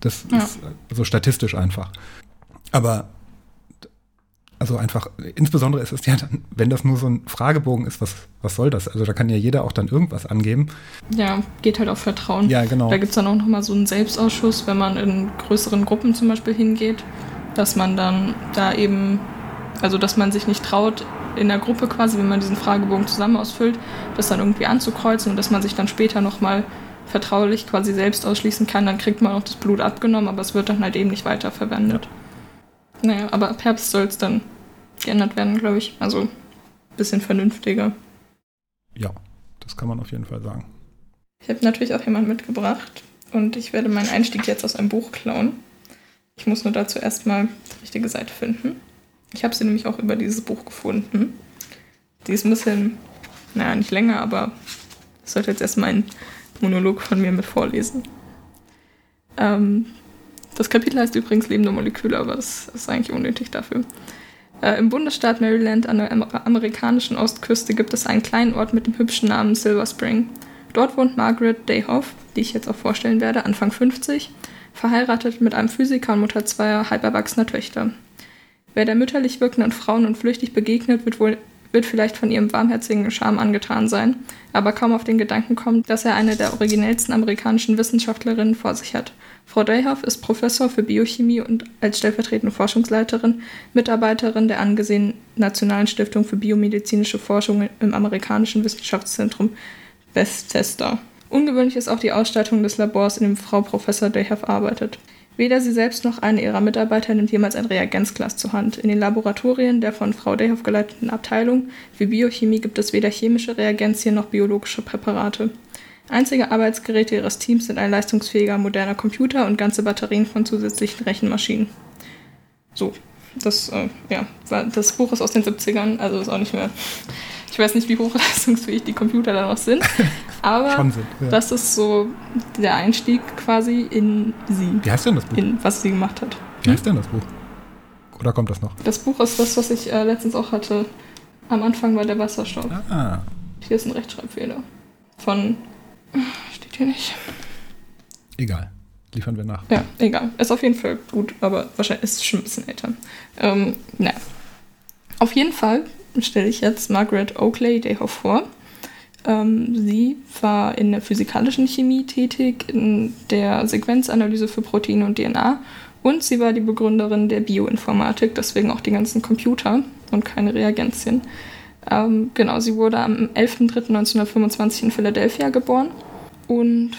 Das ja. ist so statistisch einfach. Aber also einfach, insbesondere ist es ja dann, wenn das nur so ein Fragebogen ist, was, was soll das? Also da kann ja jeder auch dann irgendwas angeben. Ja, geht halt auf Vertrauen. Ja, genau. Da gibt es dann auch nochmal so einen Selbstausschuss, wenn man in größeren Gruppen zum Beispiel hingeht, dass man dann da eben, also dass man sich nicht traut, in der Gruppe quasi, wenn man diesen Fragebogen zusammen ausfüllt, das dann irgendwie anzukreuzen und dass man sich dann später nochmal vertraulich quasi selbst ausschließen kann, dann kriegt man auch das Blut abgenommen, aber es wird dann halt eben nicht weiterverwendet. Ja. Naja, aber ab Herbst soll es dann geändert werden, glaube ich. Also ein bisschen vernünftiger. Ja, das kann man auf jeden Fall sagen. Ich habe natürlich auch jemanden mitgebracht und ich werde meinen Einstieg jetzt aus einem Buch klauen. Ich muss nur dazu erstmal die richtige Seite finden. Ich habe sie nämlich auch über dieses Buch gefunden. Die ist ein bisschen, naja, nicht länger, aber ich sollte jetzt erstmal einen Monolog von mir mit vorlesen. Ähm, das Kapitel heißt übrigens Lebende Moleküle, aber das ist eigentlich unnötig dafür. Äh, Im Bundesstaat Maryland an der amerikanischen Ostküste gibt es einen kleinen Ort mit dem hübschen Namen Silver Spring. Dort wohnt Margaret Dayhoff, die ich jetzt auch vorstellen werde, Anfang 50, verheiratet mit einem Physiker und Mutter zweier halberwachsener Töchter. Wer der mütterlich wirkenden Frauen und flüchtig begegnet, wird wohl wird vielleicht von ihrem warmherzigen Charme angetan sein, aber kaum auf den Gedanken kommt, dass er eine der originellsten amerikanischen Wissenschaftlerinnen vor sich hat. Frau Dayhoff ist Professor für Biochemie und als stellvertretende Forschungsleiterin Mitarbeiterin der angesehenen Nationalen Stiftung für biomedizinische Forschung im amerikanischen Wissenschaftszentrum Bethesda. Ungewöhnlich ist auch die Ausstattung des Labors, in dem Frau Professor Dayhoff arbeitet. Weder sie selbst noch eine ihrer Mitarbeiter nimmt jemals ein Reagenzglas zur Hand. In den Laboratorien der von Frau Dayhoff geleiteten Abteilung für Biochemie gibt es weder chemische Reagenzien noch biologische Präparate. Einzige Arbeitsgeräte ihres Teams sind ein leistungsfähiger moderner Computer und ganze Batterien von zusätzlichen Rechenmaschinen. So, das, äh, ja, das Buch ist aus den 70ern, also ist auch nicht mehr ich weiß nicht, wie hochleistungsfähig die Computer da noch sind, aber sind, ja. das ist so der Einstieg quasi in sie. Wie heißt denn das Buch? In was sie gemacht hat. Wie heißt denn das Buch? Oder kommt das noch? Das Buch ist das, was ich äh, letztens auch hatte. Am Anfang war der Wasserstoff. Ah. Hier ist ein Rechtschreibfehler. Von. Steht hier nicht. Egal. Liefern wir nach. Ja, egal. Ist auf jeden Fall gut, aber wahrscheinlich ist es schon ein bisschen älter. Ähm, naja. Auf jeden Fall stelle ich jetzt Margaret Oakley Dayhoff vor. Ähm, sie war in der physikalischen Chemie tätig, in der Sequenzanalyse für Proteine und DNA und sie war die Begründerin der Bioinformatik, deswegen auch die ganzen Computer und keine Reagenzien. Ähm, genau, sie wurde am 11.03.1925 in Philadelphia geboren und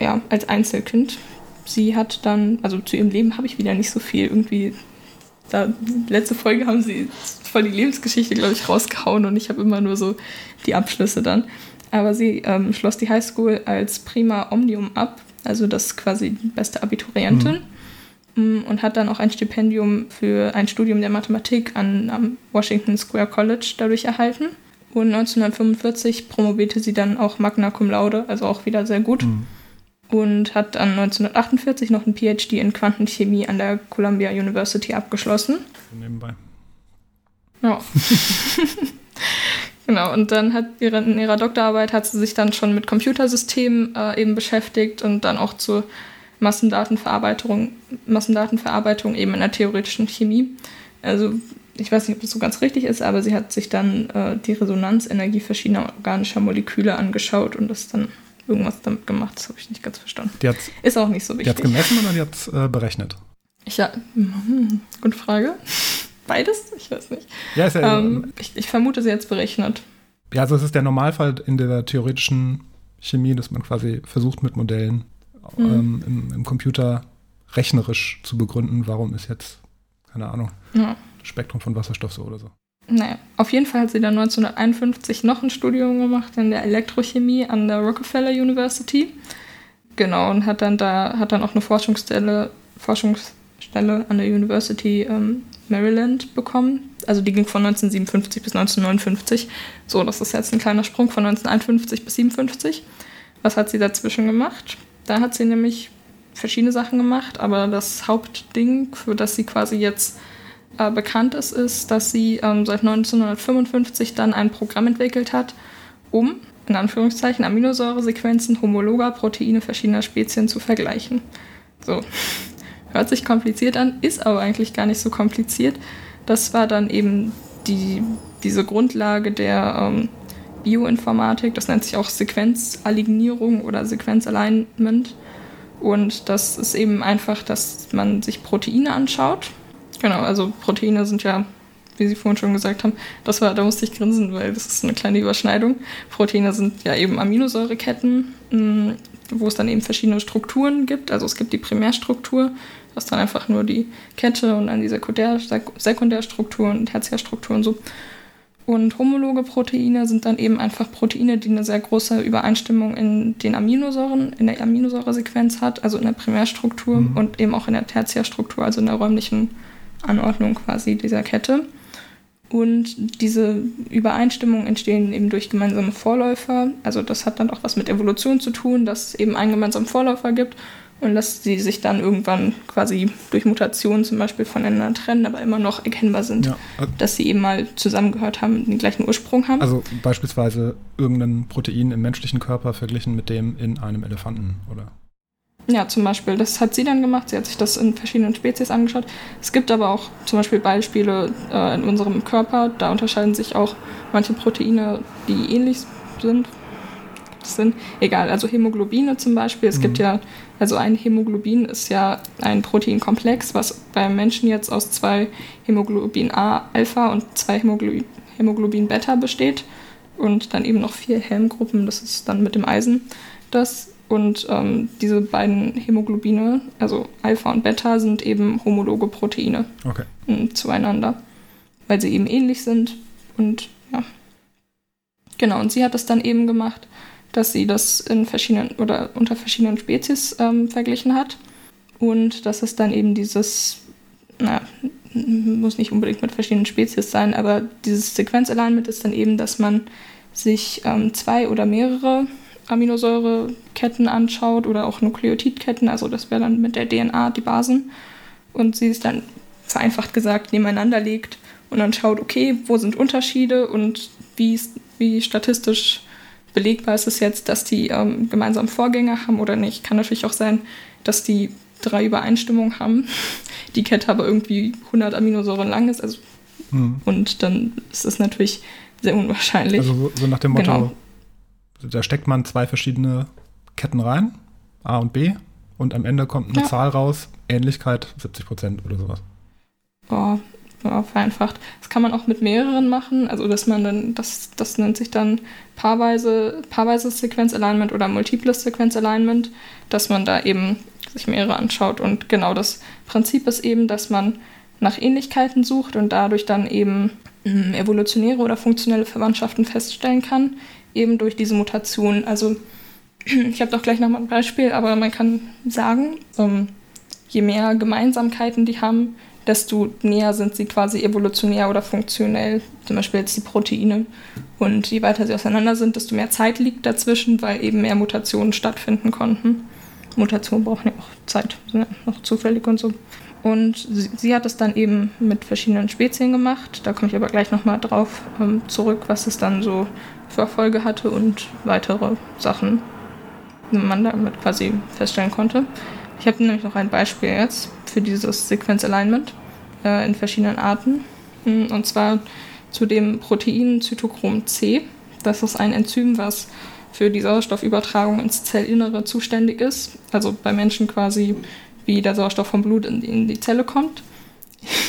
ja, als Einzelkind. Sie hat dann, also zu ihrem Leben habe ich wieder nicht so viel. Irgendwie, da, letzte Folge haben sie voll die Lebensgeschichte, glaube ich, rausgehauen und ich habe immer nur so die Abschlüsse dann. Aber sie ähm, schloss die Highschool als Prima Omnium ab, also das quasi die beste Abiturientin. Mhm. Und hat dann auch ein Stipendium für ein Studium der Mathematik an, am Washington Square College dadurch erhalten. Und 1945 promovierte sie dann auch Magna Cum Laude, also auch wieder sehr gut. Mhm. Und hat dann 1948 noch ein PhD in Quantenchemie an der Columbia University abgeschlossen. Nebenbei. Ja. Genau, und dann hat ihre, in ihrer Doktorarbeit hat sie sich dann schon mit Computersystemen äh, eben beschäftigt und dann auch zur Massendatenverarbeitung, Massendatenverarbeitung eben in der theoretischen Chemie. Also ich weiß nicht, ob das so ganz richtig ist, aber sie hat sich dann äh, die Resonanzenergie verschiedener organischer Moleküle angeschaut und das dann irgendwas damit gemacht. Das habe ich nicht ganz verstanden. ist auch nicht so wichtig. Die hat gemessen oder die hat äh, berechnet? Ja, hm, gute Frage. Beides? Ich weiß nicht. Ja, ist ja ähm, ich, ich vermute, sie jetzt berechnet. Ja, also es ist der Normalfall in der theoretischen Chemie, dass man quasi versucht mit Modellen mhm. ähm, im, im, Computer rechnerisch zu begründen, warum ist jetzt, keine Ahnung, ja. Spektrum von Wasserstoff so oder so. Naja, auf jeden Fall hat sie dann 1951 noch ein Studium gemacht in der Elektrochemie an der Rockefeller University. Genau, und hat dann da, hat dann auch eine Forschungsstelle, Forschungsstelle an der University ähm, Maryland bekommen. Also die ging von 1957 bis 1959. So, das ist jetzt ein kleiner Sprung von 1951 bis 57. Was hat sie dazwischen gemacht? Da hat sie nämlich verschiedene Sachen gemacht, aber das Hauptding, für das sie quasi jetzt äh, bekannt ist, ist, dass sie ähm, seit 1955 dann ein Programm entwickelt hat, um in Anführungszeichen Aminosäuresequenzen homologer Proteine verschiedener Spezien zu vergleichen. So, hört sich kompliziert an, ist aber eigentlich gar nicht so kompliziert. Das war dann eben die, diese Grundlage der ähm, Bioinformatik, das nennt sich auch Sequenzalignierung oder Sequenzalignment. Und das ist eben einfach, dass man sich Proteine anschaut Genau, also Proteine sind ja, wie Sie vorhin schon gesagt haben, das war, da musste ich grinsen, weil das ist eine kleine Überschneidung. Proteine sind ja eben Aminosäureketten, mm, wo es dann eben verschiedene Strukturen gibt. Also es gibt die Primärstruktur, ist dann einfach nur die Kette und dann die Sekundär, Sekundärstruktur und Tertiärstruktur und so. Und homologe Proteine sind dann eben einfach Proteine, die eine sehr große Übereinstimmung in den Aminosäuren, in der Aminosäuresequenz hat, also in der Primärstruktur mhm. und eben auch in der Tertiärstruktur, also in der räumlichen Anordnung quasi dieser Kette. Und diese Übereinstimmungen entstehen eben durch gemeinsame Vorläufer. Also das hat dann auch was mit Evolution zu tun, dass es eben einen gemeinsamen Vorläufer gibt und dass sie sich dann irgendwann quasi durch Mutationen zum Beispiel voneinander trennen, aber immer noch erkennbar sind, ja. dass sie eben mal zusammengehört haben, den gleichen Ursprung haben. Also beispielsweise irgendein Protein im menschlichen Körper verglichen mit dem in einem Elefanten, oder? Ja, zum Beispiel. Das hat sie dann gemacht. Sie hat sich das in verschiedenen Spezies angeschaut. Es gibt aber auch zum Beispiel Beispiele äh, in unserem Körper. Da unterscheiden sich auch manche Proteine, die ähnlich sind. Sind egal, also Hämoglobine zum Beispiel. Es mhm. gibt ja, also ein Hämoglobin ist ja ein Proteinkomplex, was beim Menschen jetzt aus zwei Hämoglobin A Alpha und zwei Hämoglobin, Hämoglobin Beta besteht. Und dann eben noch vier Helmgruppen, das ist dann mit dem Eisen. Das und ähm, diese beiden Hämoglobine, also Alpha und Beta, sind eben homologe Proteine okay. zueinander, weil sie eben ähnlich sind. Und ja. Genau, und sie hat das dann eben gemacht, dass sie das in verschiedenen oder unter verschiedenen Spezies ähm, verglichen hat. Und dass es dann eben dieses, na, muss nicht unbedingt mit verschiedenen Spezies sein, aber dieses Sequenzalignment ist dann eben, dass man sich ähm, zwei oder mehrere Aminosäureketten anschaut oder auch Nukleotidketten, also das wäre dann mit der DNA die Basen, und sie es dann vereinfacht gesagt nebeneinander legt und dann schaut, okay, wo sind Unterschiede und wie, wie statistisch belegbar ist es jetzt, dass die ähm, gemeinsam Vorgänger haben oder nicht. Kann natürlich auch sein, dass die drei Übereinstimmungen haben, die Kette aber irgendwie 100 Aminosäuren lang ist. Also, mhm. Und dann ist es natürlich sehr unwahrscheinlich. Also so nach dem Motto, genau da steckt man zwei verschiedene Ketten rein, A und B, und am Ende kommt eine ja. Zahl raus, Ähnlichkeit 70 Prozent oder sowas. Oh, ja, vereinfacht. Das kann man auch mit mehreren machen, also dass man dann, das, das nennt sich dann paarweise, paarweise Sequenzalignment oder multiples Sequenzalignment, dass man da eben sich mehrere anschaut. Und genau das Prinzip ist eben, dass man nach Ähnlichkeiten sucht und dadurch dann eben hm, evolutionäre oder funktionelle Verwandtschaften feststellen kann, eben durch diese Mutation. Also ich habe doch gleich nochmal ein Beispiel, aber man kann sagen, ähm, je mehr Gemeinsamkeiten die haben, desto näher sind sie quasi evolutionär oder funktionell, zum Beispiel jetzt die Proteine. Und je weiter sie auseinander sind, desto mehr Zeit liegt dazwischen, weil eben mehr Mutationen stattfinden konnten. Mutationen brauchen ja auch Zeit, sind ja noch zufällig und so. Und sie, sie, hat es dann eben mit verschiedenen Spezien gemacht. Da komme ich aber gleich nochmal drauf ähm, zurück, was es dann so für Erfolge hatte und weitere Sachen, die man damit quasi feststellen konnte. Ich habe nämlich noch ein Beispiel jetzt für dieses Sequence Alignment äh, in verschiedenen Arten. Hm, und zwar zu dem Protein Zytochrom C. Das ist ein Enzym, was für die Sauerstoffübertragung ins Zellinnere zuständig ist. Also bei Menschen quasi wie der Sauerstoff vom Blut in in die Zelle kommt.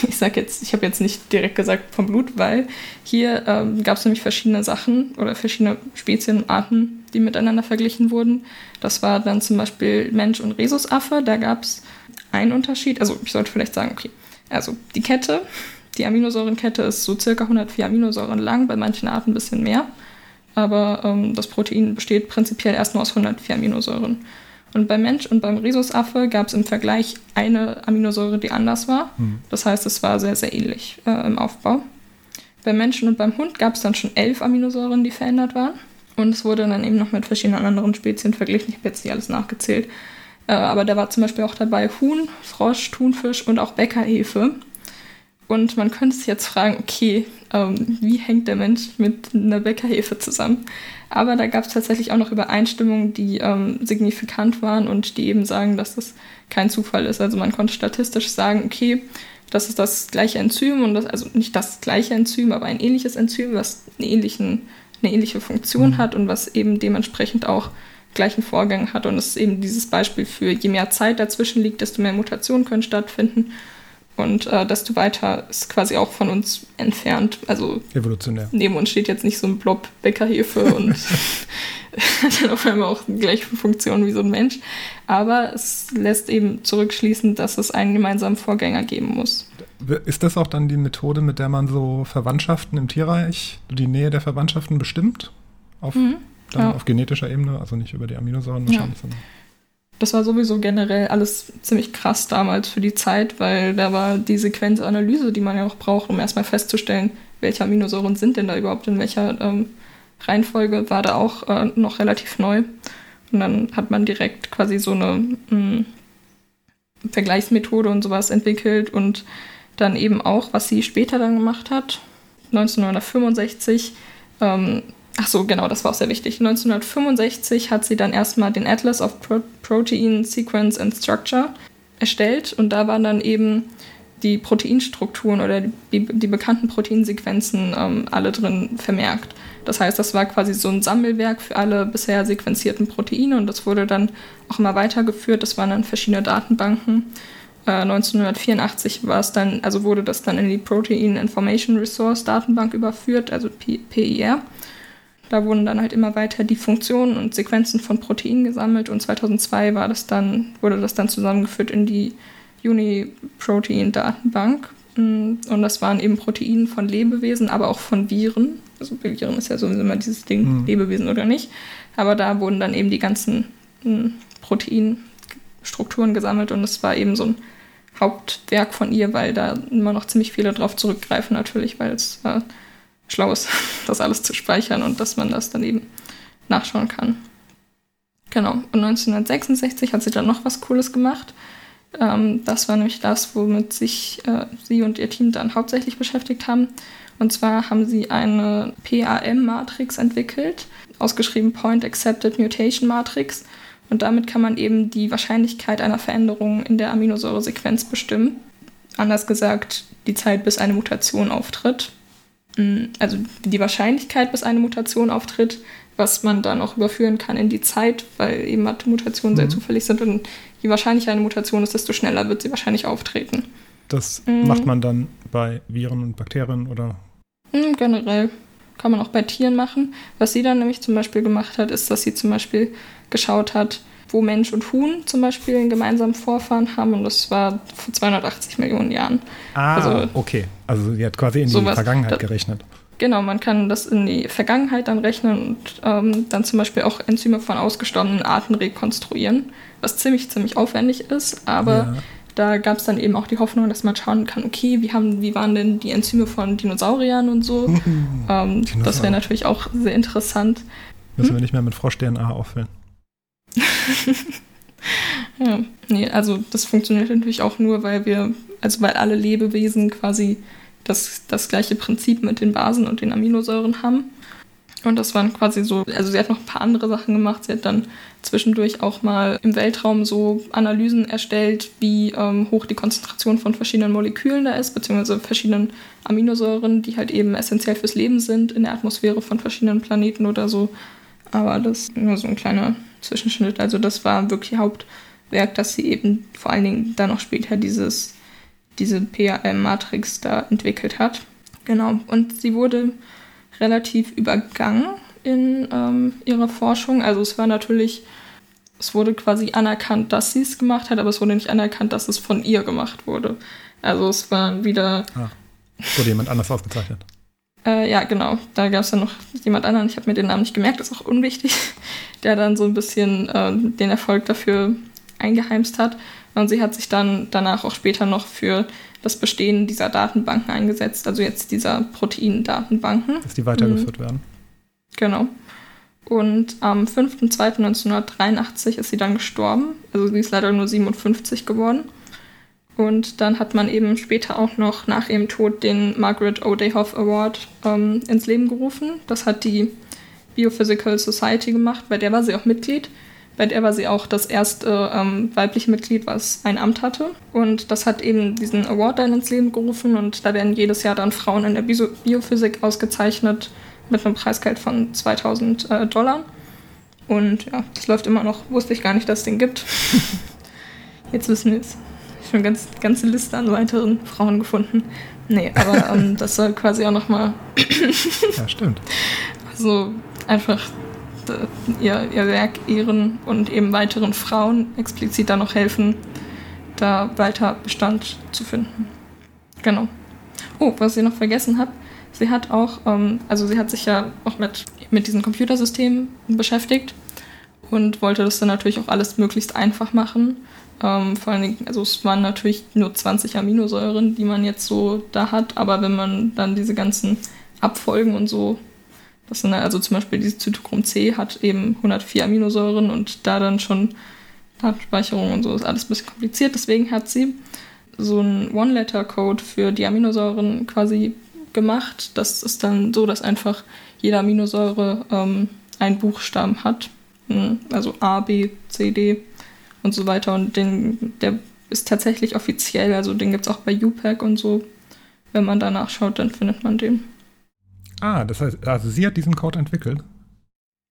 Ich sage jetzt, ich habe jetzt nicht direkt gesagt vom Blut, weil hier ähm, gab es nämlich verschiedene Sachen oder verschiedene Spezienarten, die miteinander verglichen wurden. Das war dann zum Beispiel Mensch und Rhesusaffe. Da gab es einen Unterschied. Also ich sollte vielleicht sagen, okay, also die Kette, die Aminosäurenkette ist so circa 104 Aminosäuren lang, bei manchen Arten ein bisschen mehr. Aber ähm, das Protein besteht prinzipiell erst nur aus 104 Aminosäuren. Und beim Mensch und beim Rhesusaffe gab es im Vergleich eine Aminosäure, die anders war. Mhm. Das heißt, es war sehr, sehr ähnlich äh, im Aufbau. Beim Menschen und beim Hund gab es dann schon elf Aminosäuren, die verändert waren. Und es wurde dann eben noch mit verschiedenen anderen Spezien verglichen. Ich habe jetzt nicht alles nachgezählt. Äh, aber da war zum Beispiel auch dabei Huhn, Frosch, Thunfisch und auch Bäckerhefe. Und man könnte sich jetzt fragen, okay, ähm, wie hängt der Mensch mit einer Bäckerhefe zusammen? Aber da gab es tatsächlich auch noch Übereinstimmungen, die ähm, signifikant waren und die eben sagen, dass das kein Zufall ist. Also man konnte statistisch sagen, okay, das ist das gleiche Enzym und das, also nicht das gleiche Enzym, aber ein ähnliches Enzym, was einen ähnlichen, eine ähnliche Funktion mhm. hat und was eben dementsprechend auch gleichen Vorgang hat. Und es ist eben dieses Beispiel für, je mehr Zeit dazwischen liegt, desto mehr Mutationen können stattfinden. Und äh, desto weiter ist quasi auch von uns entfernt. Also evolutionär. Neben uns steht jetzt nicht so ein Blob Bäckerhefe und hat dann auf einmal auch die gleiche Funktion wie so ein Mensch. Aber es lässt eben zurückschließen, dass es einen gemeinsamen Vorgänger geben muss. Ist das auch dann die Methode, mit der man so Verwandtschaften im Tierreich, die Nähe der Verwandtschaften bestimmt? Auf, mhm, dann ja. auf genetischer Ebene, also nicht über die Aminosäuren wahrscheinlich, ja. sondern das war sowieso generell alles ziemlich krass damals für die Zeit, weil da war die Sequenzanalyse, die man ja auch braucht, um erstmal festzustellen, welche Aminosäuren sind denn da überhaupt in welcher ähm, Reihenfolge, war da auch äh, noch relativ neu. Und dann hat man direkt quasi so eine mh, mm, Vergleichsmethode und sowas entwickelt und dann eben auch, was sie später dann gemacht hat, 1965, ähm, Ach so, genau, das war auch sehr wichtig. 1965 hat sie dann erstmal den Atlas of Pro Protein Sequence and Structure erstellt und da waren dann eben die Proteinstrukturen oder die, die bekannten Proteinsequenzen ähm, alle drin vermerkt. Das heißt, das war quasi so ein Sammelwerk für alle bisher sequenzierten Proteine und das wurde dann auch immer weitergeführt. Das waren dann verschiedene Datenbanken. Äh, 1984 war es dann, also wurde das dann in die Protein Information Resource Datenbank überführt, also PIR. Da wurden dann halt immer weiter die Funktionen und Sequenzen von Proteinen gesammelt und 2002 war das dann, wurde das dann zusammengeführt in die Uniprotein-Datenbank. Mm, und das waren eben Proteine von Lebewesen, aber auch von Viren. Also Viren ist ja sowieso immer dieses Ding, mhm. Lebewesen oder nicht. Aber da wurden dann eben die ganzen mm, Proteinstrukturen gesammelt und es war eben so ein Hauptwerk von ihr, weil da immer noch ziemlich viele drauf zurückgreifen natürlich, weil es äh, schlau ist, das alles zu speichern und dass man das dann eben nachschauen kann. Genau. Und 1966 hat sie dann noch was Cooles gemacht. Ähm, das war nämlich das, womit sich äh, sie und ihr Team dann hauptsächlich beschäftigt haben. Und zwar haben sie eine PAM-Matrix entwickelt, ausgeschrieben Point Accepted Mutation Matrix. Und damit kann man eben die Wahrscheinlichkeit einer Veränderung in der Aminosäuresequenz bestimmen. Anders gesagt, die Zeit, bis eine Mutation auftritt. Mm, also die Wahrscheinlichkeit, bis eine Mutation auftritt, was man dann auch überführen kann in die Zeit, weil eben Mutationen sehr mhm. zufällig sind und je wahrscheinlicher eine Mutation ist, desto schneller wird sie wahrscheinlich auftreten. Das mhm. macht man dann bei Viren und Bakterien oder? Mhm, generell kann man auch bei Tieren machen. Was sie dann nämlich zum Beispiel gemacht hat, ist, dass sie zum Beispiel geschaut hat, wo Mensch und Huhn zum Beispiel einen gemeinsamen Vorfahren haben und das war vor 280 Millionen Jahren. Ah, also, okay. Also sie hat quasi in die sowas, Vergangenheit da, gerechnet. Genau, man kann das in die Vergangenheit dann rechnen und ähm, dann zum Beispiel auch Enzyme von ausgestorbenen Arten rekonstruieren, was ziemlich, ziemlich aufwendig ist, aber ja. da gab es dann eben auch die Hoffnung, dass man schauen kann, okay, wie, haben, wie waren denn die Enzyme von Dinosauriern und so. ähm, das wäre natürlich auch sehr interessant. Müssen hm? wir nicht mehr mit Frosch-DNA auffüllen. Ja, nee, also das funktioniert natürlich auch nur, weil wir, also weil alle Lebewesen quasi das, das gleiche Prinzip mit den Basen und den Aminosäuren haben. Und das waren quasi so, also sie hat noch ein paar andere Sachen gemacht. Sie hat dann zwischendurch auch mal im Weltraum so Analysen erstellt, wie ähm, hoch die Konzentration von verschiedenen Molekülen da ist, beziehungsweise verschiedenen Aminosäuren, die halt eben essentiell fürs Leben sind in der Atmosphäre von verschiedenen Planeten oder so. Aber das ist nur so ein kleiner Zwischenschnitt. Also das war wirklich Hauptwerk, dass sie eben vor allen Dingen dann noch später dieses, diese PAM-Matrix da entwickelt hat. Genau. Und sie wurde relativ übergangen in ähm, ihrer Forschung. Also es war natürlich, es wurde quasi anerkannt, dass sie es gemacht hat, aber es wurde nicht anerkannt, dass es von ihr gemacht wurde. Also es war wieder. Ah, wurde jemand anders ausgezeichnet. Äh, ja, genau. Da gab es dann noch jemand anderen, ich habe mir den Namen nicht gemerkt, ist auch unwichtig, der dann so ein bisschen äh, den Erfolg dafür eingeheimst hat. Und sie hat sich dann danach auch später noch für das Bestehen dieser Datenbanken eingesetzt, also jetzt dieser Proteindatenbanken. Dass die weitergeführt mhm. werden. Genau. Und am 5.2.1983 ist sie dann gestorben. Also sie ist leider nur 57 geworden. Und dann hat man eben später auch noch nach ihrem Tod den Margaret O'Dayhoff Award ähm, ins Leben gerufen. Das hat die Biophysical Society gemacht, bei der war sie auch Mitglied. Bei der war sie auch das erste ähm, weibliche Mitglied, was ein Amt hatte. Und das hat eben diesen Award dann ins Leben gerufen. Und da werden jedes Jahr dann Frauen in der Bio Biophysik ausgezeichnet mit einem Preisgeld von 2000 äh, Dollar. Und ja, das läuft immer noch. Wusste ich gar nicht, dass es den gibt. Jetzt wissen wir es. Schon ganz ganze Liste an weiteren Frauen gefunden. Nee, aber ähm, das soll quasi auch nochmal. ja, stimmt. Also einfach ihr, ihr Werk ehren und eben weiteren Frauen explizit da noch helfen, da weiter Bestand zu finden. Genau. Oh, was ich noch vergessen habe, sie hat auch, ähm, also sie hat sich ja auch mit, mit diesen Computersystemen beschäftigt und wollte das dann natürlich auch alles möglichst einfach machen. Ähm, vor allen Dingen, also es waren natürlich nur 20 Aminosäuren, die man jetzt so da hat, aber wenn man dann diese ganzen Abfolgen und so das sind also zum Beispiel dieses Zytochrom C hat eben 104 Aminosäuren und da dann schon Datenspeicherung und so ist alles ein bisschen kompliziert. Deswegen hat sie so einen One-Letter-Code für die Aminosäuren quasi gemacht. Das ist dann so, dass einfach jede Aminosäure ähm, einen Buchstaben hat. Hm, also A, B, C, D und so weiter. Und den, der ist tatsächlich offiziell, also den gibt es auch bei UPAC und so. Wenn man da nachschaut, dann findet man den. Ah, das heißt, also sie hat diesen Code entwickelt.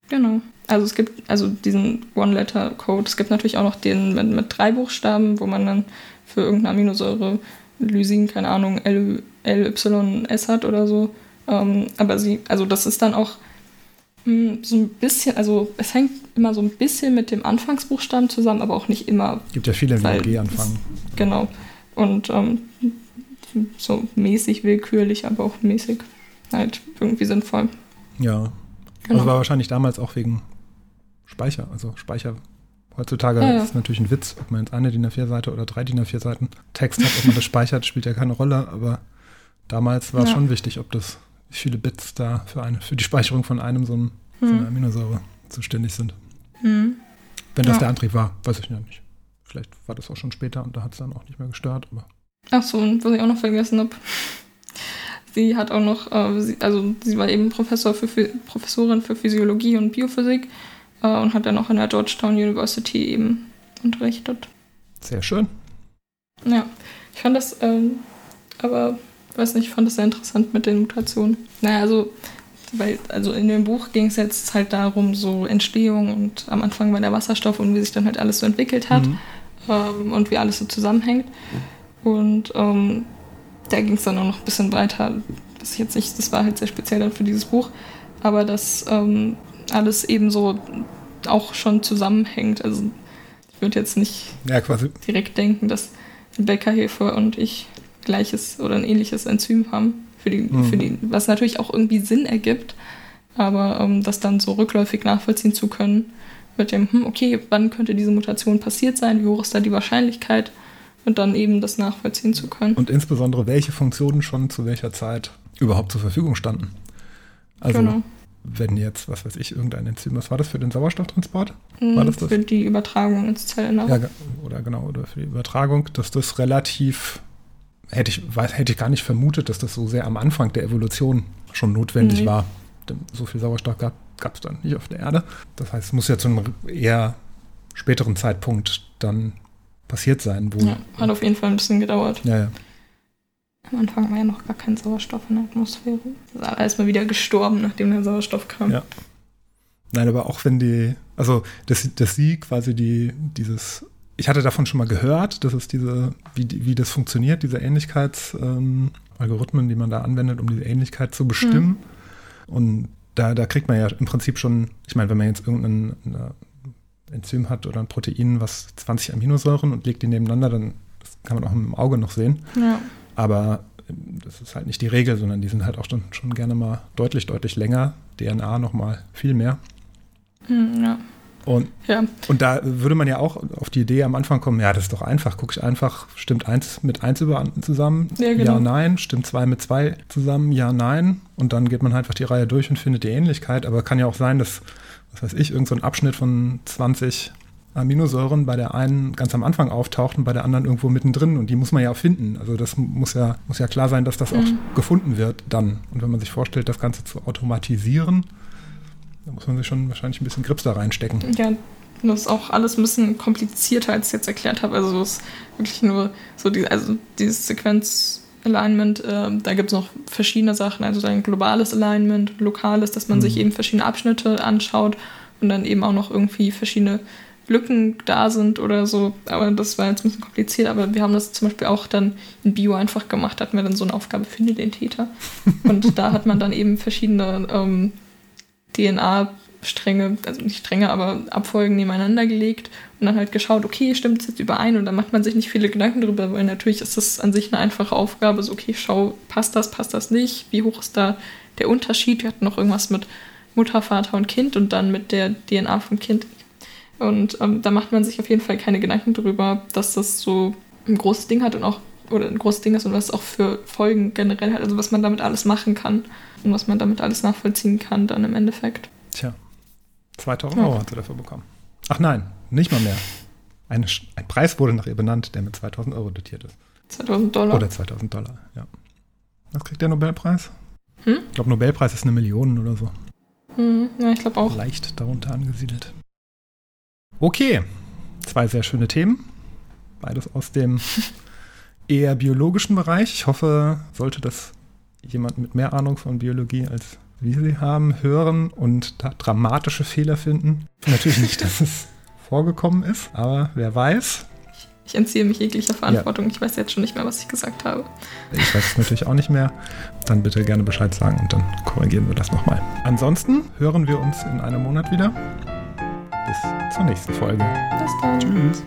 Genau. Also es gibt also diesen One-Letter-Code. Es gibt natürlich auch noch den mit, mit, drei Buchstaben, wo man dann für irgendeine Aminosäure Lysin, keine Ahnung, L, LYS hat oder so. Ähm, aber sie, also das ist dann auch so ein bisschen, also es hängt immer so ein bisschen mit dem Anfangsbuchstaben zusammen, aber auch nicht immer. Gibt ja viele, die G anfangen. Genau. Und ähm, so mäßig willkürlich, aber auch mäßig halt irgendwie sinnvoll. Ja. Genau. Also war wahrscheinlich damals auch wegen Speicher. Also Speicher heutzutage ja, ja. ist natürlich ein Witz, ob man jetzt eine DIN A4-Seite oder drei DIN A4-Seiten Text hat, ob man das speichert, spielt ja keine Rolle, aber damals war es ja. schon wichtig, ob das, viele Bits da für eine, für die Speicherung von einem so, ein, hm. so Aminosäure zuständig sind. Hm. Wenn das der Antrieb war, weiß ich ja nicht. Vielleicht war das auch schon später und da hat es dann auch nicht mehr gestört, aber. Ach so, und was ich auch noch vergessen habe. Sie hat auch noch, äh, sie, also sie war eben Professor für, Professorin für Physiologie und Biophysik äh, und hat dann auch an der Georgetown University eben unterrichtet. Sehr schön. Ja, ich fand das, ähm, aber weiß nicht, ich fand das sehr interessant mit den Mutationen. Naja, also, weil, also in dem Buch ging es jetzt halt darum, so Entstehung und am Anfang war der Wasserstoff und wie sich dann halt alles so entwickelt hat mhm. ähm, und wie alles so zusammenhängt. Und ähm, da ging es dann auch noch ein bisschen weiter. Das jetzt nicht, das war halt sehr speziell dann für dieses Buch, aber dass ähm, alles eben so auch schon zusammenhängt. Also ich würde jetzt nicht ja, direkt denken, dass Bäckerhefe und ich gleiches oder ein ähnliches Enzym haben, für die, mhm. für die, was natürlich auch irgendwie Sinn ergibt, aber ähm, das dann so rückläufig nachvollziehen zu können, mit dem, hm, okay, wann könnte diese Mutation passiert sein, wie hoch ist da die Wahrscheinlichkeit? und dann eben das nachvollziehen zu können. Und insbesondere, welche Funktionen schon zu welcher Zeit überhaupt zur Verfügung standen. Also, genau. wenn jetzt, was weiß ich, irgendein Enzym, was war das für den Sauerstofftransport? Mhm, War das das? Für die Übertragung ins Zellennetz. Ja, oder genau, oder für die Übertragung, dass das relativ, hätte ich, weiß, hätte ich gar nicht vermutet, dass das so sehr am Anfang der Evolution schon notwendig Nee. war. Denn so viel Sauerstoff gab es dann nicht auf der Erde. Das heißt, es muss ja zu einem eher späteren Zeitpunkt dann passiert sein, wo. Ja, hat auf jeden Fall ein bisschen gedauert. ja, ja. Am Anfang war ja noch gar kein Sauerstoff in der Atmosphäre. Ist aber erstmal wieder gestorben, nachdem der Sauerstoff kam. Ja. Nein, aber auch wenn die, also dass, dass sie quasi die, dieses, ich hatte davon schon mal gehört, dass es diese, wie, wie das funktioniert, diese Ähnlichkeitsalgorithmen, Algorithmen, die man da anwendet, um diese Ähnlichkeit zu bestimmen. Und da, da kriegt man ja im Prinzip schon, ich meine, wenn man jetzt irgendein äh, Enzym hat oder ein Protein, was 20 Aminosäuren und legt die nebeneinander, dann kann man auch mit dem Auge noch sehen. Ja. Aber ähm, das ist halt nicht die Regel, sondern die sind halt auch schon, schon gerne mal deutlich, deutlich länger. DNA noch mal viel mehr. Hm, ja. Und, ja. und da würde man ja auch auf die Idee am Anfang kommen, ja, das ist doch einfach. Gucke ich einfach, stimmt eins mit eins über zusammen? Ja, genau. ja, nein. Stimmt zwei mit zwei zusammen? Ja, nein. Und dann geht man halt einfach die Reihe durch und findet die Ähnlichkeit. Aber kann ja auch sein, dass, was weiß ich, irgend so Abschnitt von 20 Aminosäuren bei der einen ganz am Anfang auftaucht und bei der anderen irgendwo mittendrin. Und die muss man ja finden. Also das muss ja, muss ja klar sein, dass das auch Mhm. gefunden wird dann. Und wenn man sich vorstellt, das Ganze zu automatisieren, da muss man sich schon wahrscheinlich ein bisschen Grips da reinstecken. Ja, das ist auch alles ein bisschen komplizierter, als ich jetzt erklärt habe. Also es ist wirklich nur so die, also dieses Sequenz-Alignment, äh, da gibt es noch verschiedene Sachen, also ein globales Alignment, lokales, dass man Mhm. sich eben verschiedene Abschnitte anschaut und dann eben auch noch irgendwie verschiedene Lücken da sind oder so. Aber das war jetzt ein bisschen kompliziert, aber wir haben das zum Beispiel auch dann in Bio einfach gemacht, hatten wir dann so eine Aufgabe, finde den Täter. Und da hat man dann eben verschiedene ähm, DNA-Stränge, also nicht Stränge, aber Abfolgen nebeneinander gelegt und dann halt geschaut, okay, stimmt es jetzt überein und dann macht man sich nicht viele Gedanken drüber, weil natürlich ist das an sich eine einfache Aufgabe, so okay, schau, passt das, passt das nicht, wie hoch ist da der Unterschied? Wir hatten noch irgendwas mit Mutter, Vater und Kind und dann mit der DNA vom Kind. Und ähm, da macht man sich auf jeden Fall keine Gedanken drüber, dass das so ein großes Ding hat und auch, oder ein großes Ding ist und was es auch für Folgen generell hat, also was man damit alles machen kann und was man damit alles nachvollziehen kann dann im Endeffekt. Tja, 2000 Ja. Euro hat sie dafür bekommen. Ach nein, nicht mal mehr. Eine, ein Preis wurde nach ihr benannt, der mit 2000 Euro dotiert ist. 2000 Dollar. Oder 2000 Dollar, ja. Was kriegt der Nobelpreis? Hm? Ich glaube, Nobelpreis ist eine Million oder so. Hm, ja, ich glaube auch. Leicht darunter angesiedelt. Okay, zwei sehr schöne Themen. Beides aus dem eher biologischen Bereich. Ich hoffe, sollte das jemand mit mehr Ahnung von Biologie als wir sie haben, hören und da dramatische Fehler finden. Natürlich nicht, dass es vorgekommen ist, aber wer weiß. Ich entziehe mich jeglicher Verantwortung. Ich weiß jetzt schon nicht mehr, was ich gesagt habe. Ich weiß es natürlich auch nicht mehr. Dann bitte gerne Bescheid sagen und dann korrigieren wir das nochmal. Ansonsten hören wir uns in einem Monat wieder. Bis zur nächsten Folge. Bis dann. Tschüss.